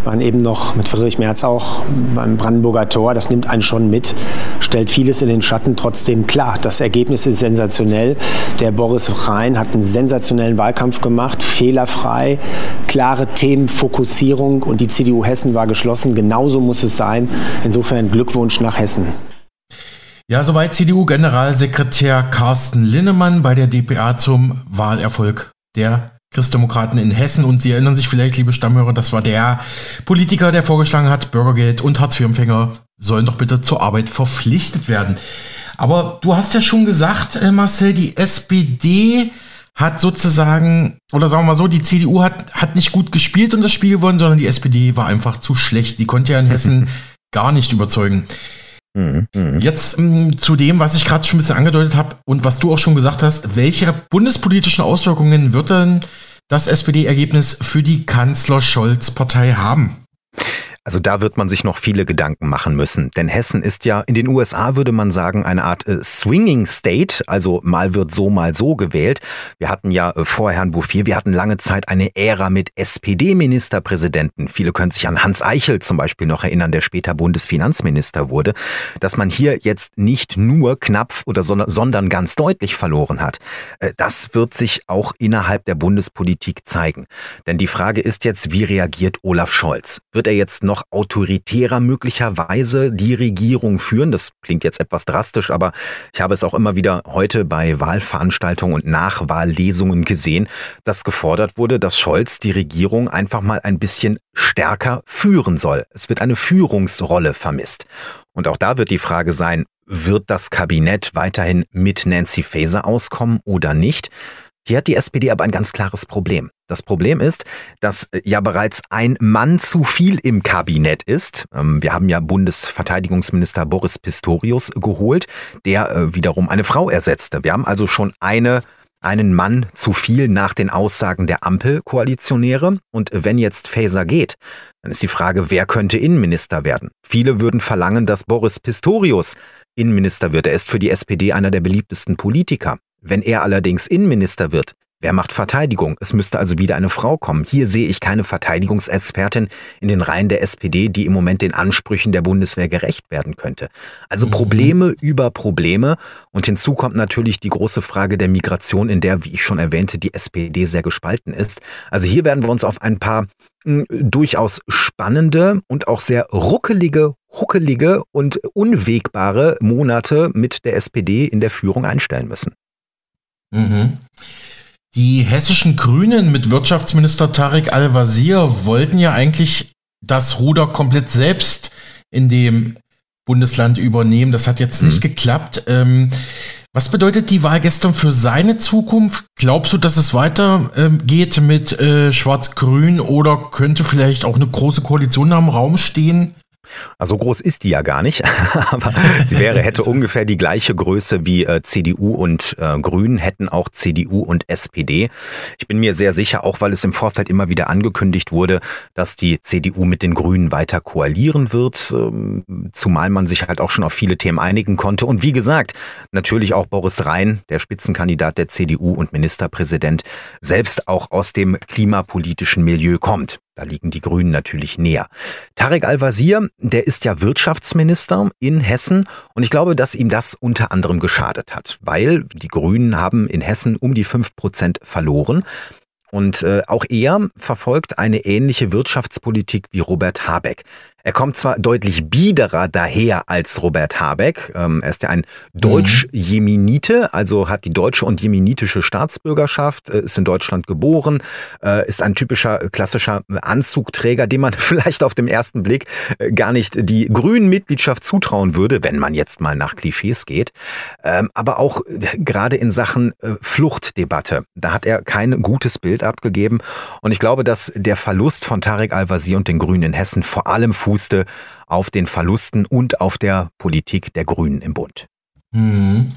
Wir waren eben noch mit Friedrich Merz auch beim Brandenburger Tor. Das nimmt einen schon mit, stellt vieles in den Schatten. Trotzdem klar, das Ergebnis ist sensationell. Der Boris Rhein hat einen sensationellen Wahlkampf gemacht, fehlerfrei, klare Themenfokussierung und die CDU Hessen war geschlossen. Genauso muss es sein. Insofern Glückwunsch nach Hessen. Ja, soweit CDU-Generalsekretär Carsten Linnemann bei der DPA zum Wahlerfolg der Christdemokraten in Hessen. Und Sie erinnern sich vielleicht, liebe Stammhörer, das war der Politiker, der vorgeschlagen hat, Bürgergeld und Hartz-IV-Empfänger sollen doch bitte zur Arbeit verpflichtet werden. Aber du hast ja schon gesagt, äh, Marcel, die SPD hat sozusagen, oder sagen wir mal so, die CDU hat, hat nicht gut gespielt und das Spiel gewonnen, sondern die SPD war einfach zu schlecht. Die konnte ja in Hessen gar nicht überzeugen. Mhm, mhm. Jetzt ähm, zu dem, was ich gerade schon ein bisschen angedeutet habe und was du auch schon gesagt hast, welche bundespolitischen Auswirkungen wird denn das SPD-Ergebnis für die Kanzler-Scholz-Partei haben? Also da wird man sich noch viele Gedanken machen müssen. Denn Hessen ist ja in den USA, würde man sagen, eine Art äh, Swinging State. Also mal wird so, mal so gewählt. Wir hatten ja äh, vor Herrn Bouffier, wir hatten lange Zeit eine Ära mit SPD-Ministerpräsidenten. Viele können sich an Hans Eichel zum Beispiel noch erinnern, der später Bundesfinanzminister wurde. Dass man hier jetzt nicht nur knapp oder sondern ganz deutlich verloren hat. Äh, das wird sich auch innerhalb der Bundespolitik zeigen. Denn die Frage ist jetzt, wie reagiert Olaf Scholz? Wird er jetzt noch noch autoritärer möglicherweise die Regierung führen. Das klingt jetzt etwas drastisch, aber ich habe es auch immer wieder heute bei Wahlveranstaltungen und Nachwahllesungen gesehen, dass gefordert wurde, dass Scholz die Regierung einfach mal ein bisschen stärker führen soll. Es wird eine Führungsrolle vermisst. Und auch da wird die Frage sein, wird das Kabinett weiterhin mit Nancy Faeser auskommen oder nicht? Hier hat die SPD aber ein ganz klares Problem. Das Problem ist, dass äh, ja bereits ein Mann zu viel im Kabinett ist. Ähm, wir haben ja Bundesverteidigungsminister Boris Pistorius geholt, der äh, wiederum eine Frau ersetzte. Wir haben also schon eine einen Mann zu viel nach den Aussagen der Ampelkoalitionäre. Und wenn jetzt Faeser geht, dann ist die Frage, wer könnte Innenminister werden? Viele würden verlangen, dass Boris Pistorius Innenminister wird. Er ist für die SPD einer der beliebtesten Politiker. Wenn er allerdings Innenminister wird, wer macht Verteidigung? Es müsste also wieder eine Frau kommen. Hier sehe ich keine Verteidigungsexpertin in den Reihen der SPD, die im Moment den Ansprüchen der Bundeswehr gerecht werden könnte. Also mhm. Probleme über Probleme. Und hinzu kommt natürlich die große Frage der Migration, in der, wie ich schon erwähnte, die SPD sehr gespalten ist. Also hier werden wir uns auf ein paar hm, durchaus spannende und auch sehr ruckelige huckelige und unwegbare Monate mit der SPD in der Führung einstellen müssen. Mhm. Die hessischen Grünen mit Wirtschaftsminister Tarek Al-Wazir wollten ja eigentlich das Ruder komplett selbst in dem Bundesland übernehmen. Das hat jetzt nicht mhm. geklappt. Ähm, was bedeutet die Wahl gestern für seine Zukunft? Glaubst du, dass es weitergeht ähm, mit äh, Schwarz-Grün oder könnte vielleicht auch eine große Koalition am Raum stehen? Also groß ist die ja gar nicht, aber sie wäre, hätte ungefähr die gleiche Größe wie äh, CDU und äh, Grünen, hätten auch CDU und SPD. Ich bin mir sehr sicher, auch weil es im Vorfeld immer wieder angekündigt wurde, dass die CDU mit den Grünen weiter koalieren wird, ähm, zumal man sich halt auch schon auf viele Themen einigen konnte. Und wie gesagt, natürlich auch Boris Rhein, der Spitzenkandidat der CDU und Ministerpräsident, selbst auch aus dem klimapolitischen Milieu kommt. Da liegen die Grünen natürlich näher. Tarek Al-Wazir, der ist ja Wirtschaftsminister in Hessen und ich glaube, dass ihm das unter anderem geschadet hat, weil die Grünen haben in Hessen um die fünf Prozent verloren. Und äh, auch er verfolgt eine ähnliche Wirtschaftspolitik wie Robert Habeck. Er kommt zwar deutlich biederer daher als Robert Habeck. Ähm, er ist ja ein Deutsch-Jemenite, also hat die deutsche und jemenitische Staatsbürgerschaft, äh, ist in Deutschland geboren, äh, ist ein typischer klassischer Anzugträger, dem man vielleicht auf den ersten Blick äh, gar nicht die grünen Mitgliedschaft zutrauen würde, wenn man jetzt mal nach Klischees geht. Ähm, aber auch gerade in Sachen Fluchtdebatte, da hat er kein gutes Bild abgegeben. Und ich glaube, dass der Verlust von Tarek Al-Wazir und den Grünen in Hessen vor allem fußte auf den Verlusten und auf der Politik der Grünen im Bund. Mhm.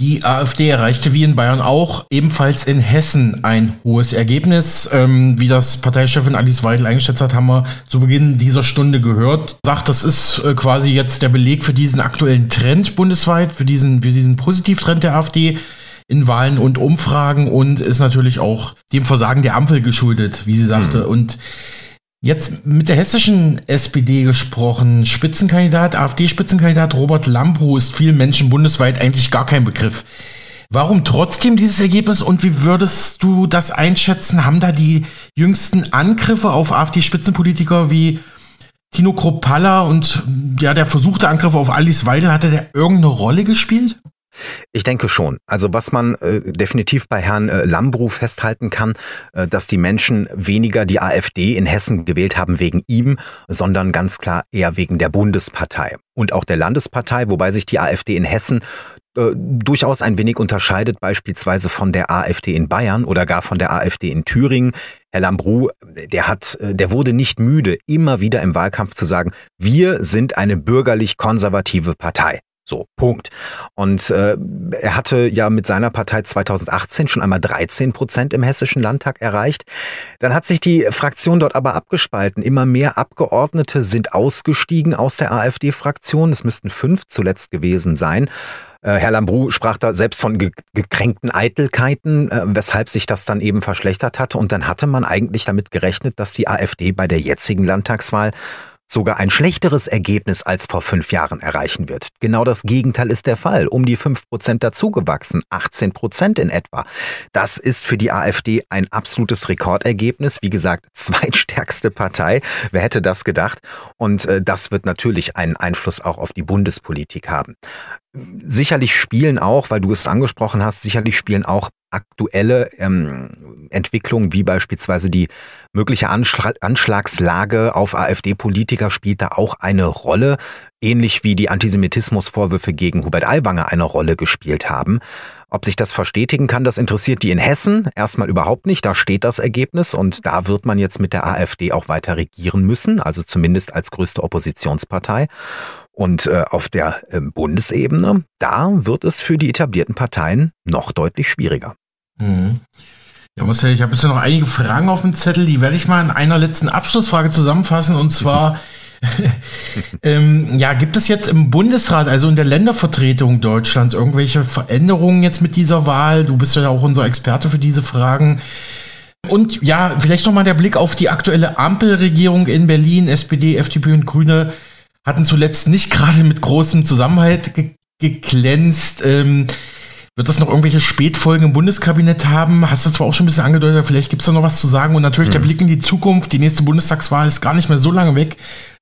Die AfD erreichte wie in Bayern auch ebenfalls in Hessen ein hohes Ergebnis. Ähm, wie das Parteichefin Alice Weidel eingeschätzt hat, haben wir zu Beginn dieser Stunde gehört. Sagt, das ist äh, quasi jetzt der Beleg für diesen aktuellen Trend bundesweit, für diesen, für diesen Positivtrend der AfD in Wahlen und Umfragen und ist natürlich auch dem Versagen der Ampel geschuldet, wie sie sagte. Mhm. Und Jetzt mit der hessischen SPD gesprochen. Spitzenkandidat, AfD-Spitzenkandidat Robert Lambrou ist vielen Menschen bundesweit eigentlich gar kein Begriff. Warum trotzdem dieses Ergebnis und wie würdest du das einschätzen? Haben da die jüngsten Angriffe auf AfD-Spitzenpolitiker wie Tino Kropalla und ja, der versuchte Angriff auf Alice Weidel, hatte der irgendeine Rolle gespielt? Ich denke schon. Also was man äh, definitiv bei Herrn äh, Lambrou festhalten kann, äh, dass die Menschen weniger die AfD in Hessen gewählt haben wegen ihm, sondern ganz klar eher wegen der Bundespartei und auch der Landespartei, wobei sich die AfD in Hessen äh, durchaus ein wenig unterscheidet, beispielsweise von der AfD in Bayern oder gar von der AfD in Thüringen. Herr Lambrou, der hat, äh, der wurde nicht müde, immer wieder im Wahlkampf zu sagen, wir sind eine bürgerlich-konservative Partei. So, Punkt. Und äh, er hatte ja mit seiner Partei 2018 schon einmal 13 Prozent im Hessischen Landtag erreicht. Dann hat sich die Fraktion dort aber abgespalten. Immer mehr Abgeordnete sind ausgestiegen aus der AfD-Fraktion. Es müssten fünf zuletzt gewesen sein. Äh, Herr Lambrou sprach da selbst von ge gekränkten Eitelkeiten, äh, weshalb sich das dann eben verschlechtert hatte. Und dann hatte man eigentlich damit gerechnet, dass die AfD bei der jetzigen Landtagswahl sogar ein schlechteres Ergebnis als vor fünf Jahren erreichen wird. Genau das Gegenteil ist der Fall. Um die fünf Prozent dazugewachsen, 18 Prozent in etwa. Das ist für die AfD ein absolutes Rekordergebnis. Wie gesagt, zweitstärkste Partei. Wer hätte das gedacht? Und äh, das wird natürlich einen Einfluss auch auf die Bundespolitik haben. Sicherlich spielen auch, weil du es angesprochen hast, sicherlich spielen auch aktuelle ähm, Entwicklungen, wie beispielsweise die mögliche Anschlag Anschlagslage auf AfD-Politiker spielt da auch eine Rolle, ähnlich wie die Antisemitismusvorwürfe gegen Hubert Aiwanger eine Rolle gespielt haben. Ob sich das verstetigen kann, das interessiert die in Hessen erstmal überhaupt nicht. Da steht das Ergebnis und da wird man jetzt mit der AfD auch weiter regieren müssen, also zumindest als größte Oppositionspartei. Und äh, auf der äh, Bundesebene, da wird es für die etablierten Parteien noch deutlich schwieriger. Mhm. Ja, Marcel, ich habe jetzt noch einige Fragen auf dem Zettel, die werde ich mal in einer letzten Abschlussfrage zusammenfassen. Und zwar, ähm, ja, gibt es jetzt im Bundesrat, also in der Ländervertretung Deutschlands, irgendwelche Veränderungen jetzt mit dieser Wahl? Du bist ja auch unser Experte für diese Fragen. Und ja, vielleicht nochmal der Blick auf die aktuelle Ampelregierung in Berlin, SPD, FDP und Grüne hatten zuletzt nicht gerade mit großem Zusammenhalt ge geglänzt. Ähm, wird das noch irgendwelche Spätfolgen im Bundeskabinett haben? Hast du zwar auch schon ein bisschen angedeutet, vielleicht gibt es da noch was zu sagen. Und natürlich hm. der Blick in die Zukunft. Die nächste Bundestagswahl ist gar nicht mehr so lange weg.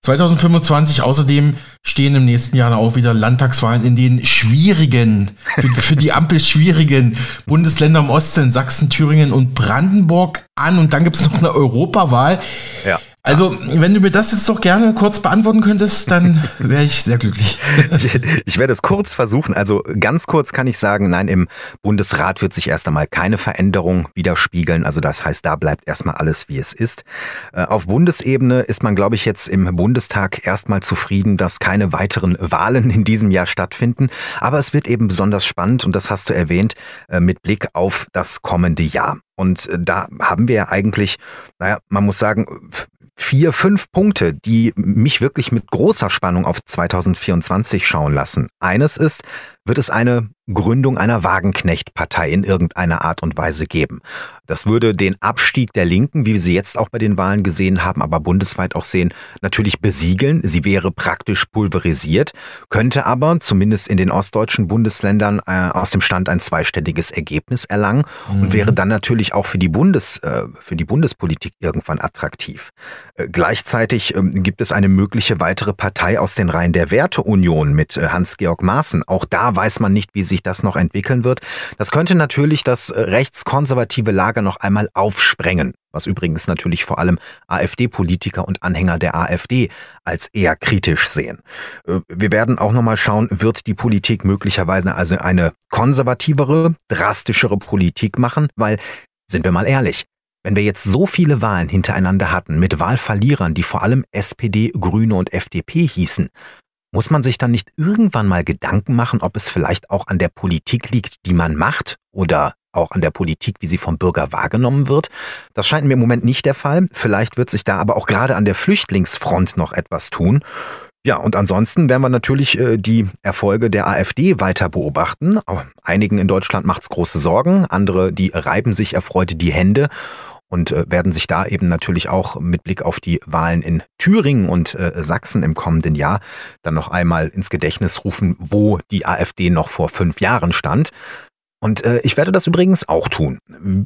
2025. Außerdem stehen im nächsten Jahr auch wieder Landtagswahlen in den schwierigen, für, für die Ampel schwierigen Bundesländern im Osten, Sachsen, Thüringen und Brandenburg an. Und dann gibt es noch eine Europawahl. Ja. Also, wenn du mir das jetzt doch gerne kurz beantworten könntest, dann wäre ich sehr glücklich. ich werde es kurz versuchen. Also ganz kurz kann ich sagen, nein, im Bundesrat wird sich erst einmal keine Veränderung widerspiegeln. Also das heißt, da bleibt erstmal alles, wie es ist. Äh, auf Bundesebene ist man, glaube ich, jetzt im Bundestag erstmal zufrieden, dass keine weiteren Wahlen in diesem Jahr stattfinden. Aber es wird eben besonders spannend, und das hast du erwähnt, äh, mit Blick auf das kommende Jahr. Und äh, da haben wir ja eigentlich, naja, man muss sagen, vier, fünf Punkte, die mich wirklich mit großer Spannung auf 2024 schauen lassen. Eines ist, wird es eine Gründung einer Wagenknecht-Partei in irgendeiner Art und Weise geben. Das würde den Abstieg der Linken, wie wir sie jetzt auch bei den Wahlen gesehen haben, aber bundesweit auch sehen, natürlich besiegeln. Sie wäre praktisch pulverisiert, könnte aber zumindest in den ostdeutschen Bundesländern äh, aus dem Stand ein zweistelliges Ergebnis erlangen mhm. und wäre dann natürlich auch für die Bundes, äh, für die Bundespolitik irgendwann attraktiv. Äh, gleichzeitig ähm, gibt es eine mögliche weitere Partei aus den Reihen der Werteunion mit äh, Hans-Georg Maaßen. Auch da weiß man nicht, wie sich das noch entwickeln wird. Das könnte natürlich das äh, rechtskonservative Lager noch einmal aufsprengen, was übrigens natürlich vor allem AfD-Politiker und Anhänger der AfD als eher kritisch sehen. Äh, wir werden auch nochmal schauen, wird die Politik möglicherweise also eine konservativere, drastischere Politik machen, weil, sind wir mal ehrlich, wenn wir jetzt so viele Wahlen hintereinander hatten mit Wahlverlierern, die vor allem SPD, Grüne und FDP hießen, muss man sich dann nicht irgendwann mal Gedanken machen, ob es vielleicht auch an der Politik liegt, die man macht oder auch an der Politik, wie sie vom Bürger wahrgenommen wird? Das scheint mir im Moment nicht der Fall. Vielleicht wird sich da aber auch gerade an der Flüchtlingsfront noch etwas tun. Ja, und ansonsten werden wir natürlich äh, die Erfolge der AfD weiter beobachten. Einigen in Deutschland macht es große Sorgen, andere, die reiben sich erfreut die Hände und äh, werden sich da eben natürlich auch mit Blick auf die Wahlen in Thüringen und äh, Sachsen im kommenden Jahr dann noch einmal ins Gedächtnis rufen, wo die AfD noch vor fünf Jahren stand. Und äh, ich werde das übrigens auch tun.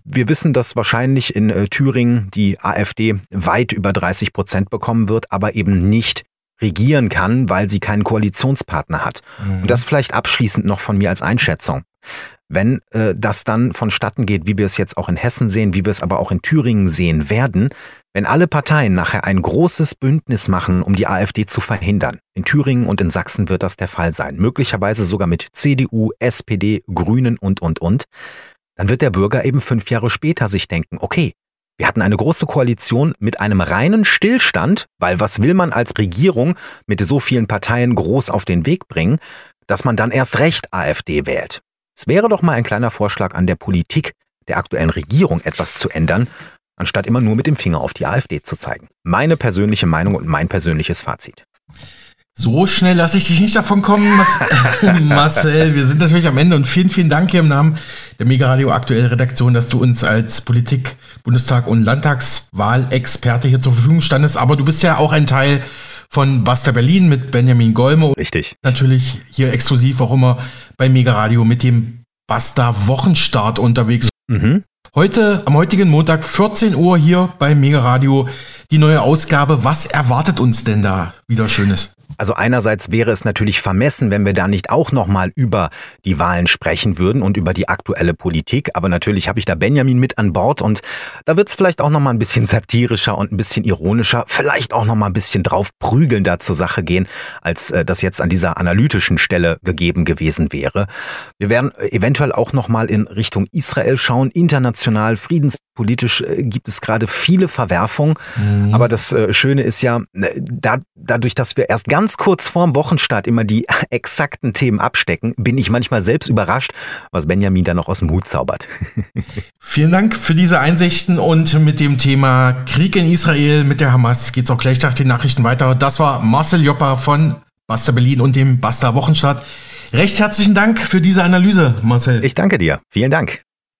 Wir wissen, dass wahrscheinlich in äh, Thüringen die AfD weit über 30 Prozent bekommen wird, aber eben nicht regieren kann, weil sie keinen Koalitionspartner hat. Mhm. Und das vielleicht abschließend noch von mir als Einschätzung. Wenn äh, das dann vonstatten geht, wie wir es jetzt auch in Hessen sehen, wie wir es aber auch in Thüringen sehen werden, wenn alle Parteien nachher ein großes Bündnis machen, um die AfD zu verhindern, in Thüringen und in Sachsen wird das der Fall sein, möglicherweise sogar mit CDU, SPD, Grünen und, und, und, dann wird der Bürger eben fünf Jahre später sich denken, okay, wir hatten eine große Koalition mit einem reinen Stillstand, weil was will man als Regierung mit so vielen Parteien groß auf den Weg bringen, dass man dann erst recht AfD wählt. Es wäre doch mal ein kleiner Vorschlag an der Politik der aktuellen Regierung etwas zu ändern, anstatt immer nur mit dem Finger auf die AfD zu zeigen. Meine persönliche Meinung und mein persönliches Fazit. So schnell lasse ich dich nicht davon kommen, Marcel. Wir sind natürlich am Ende und vielen, vielen Dank hier im Namen der Mega Radio Aktuell Redaktion, dass du uns als Politik, Bundestag und Landtagswahlexperte hier zur Verfügung standest. Aber du bist ja auch ein Teil von Basta Berlin mit Benjamin Golme. Richtig. Natürlich hier exklusiv auch immer bei Mega Radio mit dem Basta Wochenstart unterwegs. Mhm. Heute, am heutigen Montag, 14 Uhr hier bei Mega Radio, die neue Ausgabe. Was erwartet uns denn da wieder Schönes? Also einerseits wäre es natürlich vermessen, wenn wir da nicht auch nochmal über die Wahlen sprechen würden und über die aktuelle Politik. Aber natürlich habe ich da Benjamin mit an Bord und da wird es vielleicht auch nochmal ein bisschen satirischer und ein bisschen ironischer, vielleicht auch nochmal ein bisschen drauf prügelnder zur Sache gehen, als äh, das jetzt an dieser analytischen Stelle gegeben gewesen wäre. Wir werden eventuell auch nochmal in Richtung Israel schauen, international, friedenspolitisch äh, gibt es gerade viele Verwerfungen. Mhm. Aber das äh, Schöne ist ja, da, dadurch, dass wir erst ganz ganz kurz vorm Wochenstart immer die exakten Themen abstecken, bin ich manchmal selbst überrascht, was Benjamin da noch aus dem Hut zaubert. Vielen Dank für diese Einsichten und mit dem Thema Krieg in Israel mit der Hamas geht es auch gleich nach den Nachrichten weiter. Das war Marcel Joppa von Basta Berlin und dem Basta Wochenstart. Recht herzlichen Dank für diese Analyse, Marcel. Ich danke dir. Vielen Dank.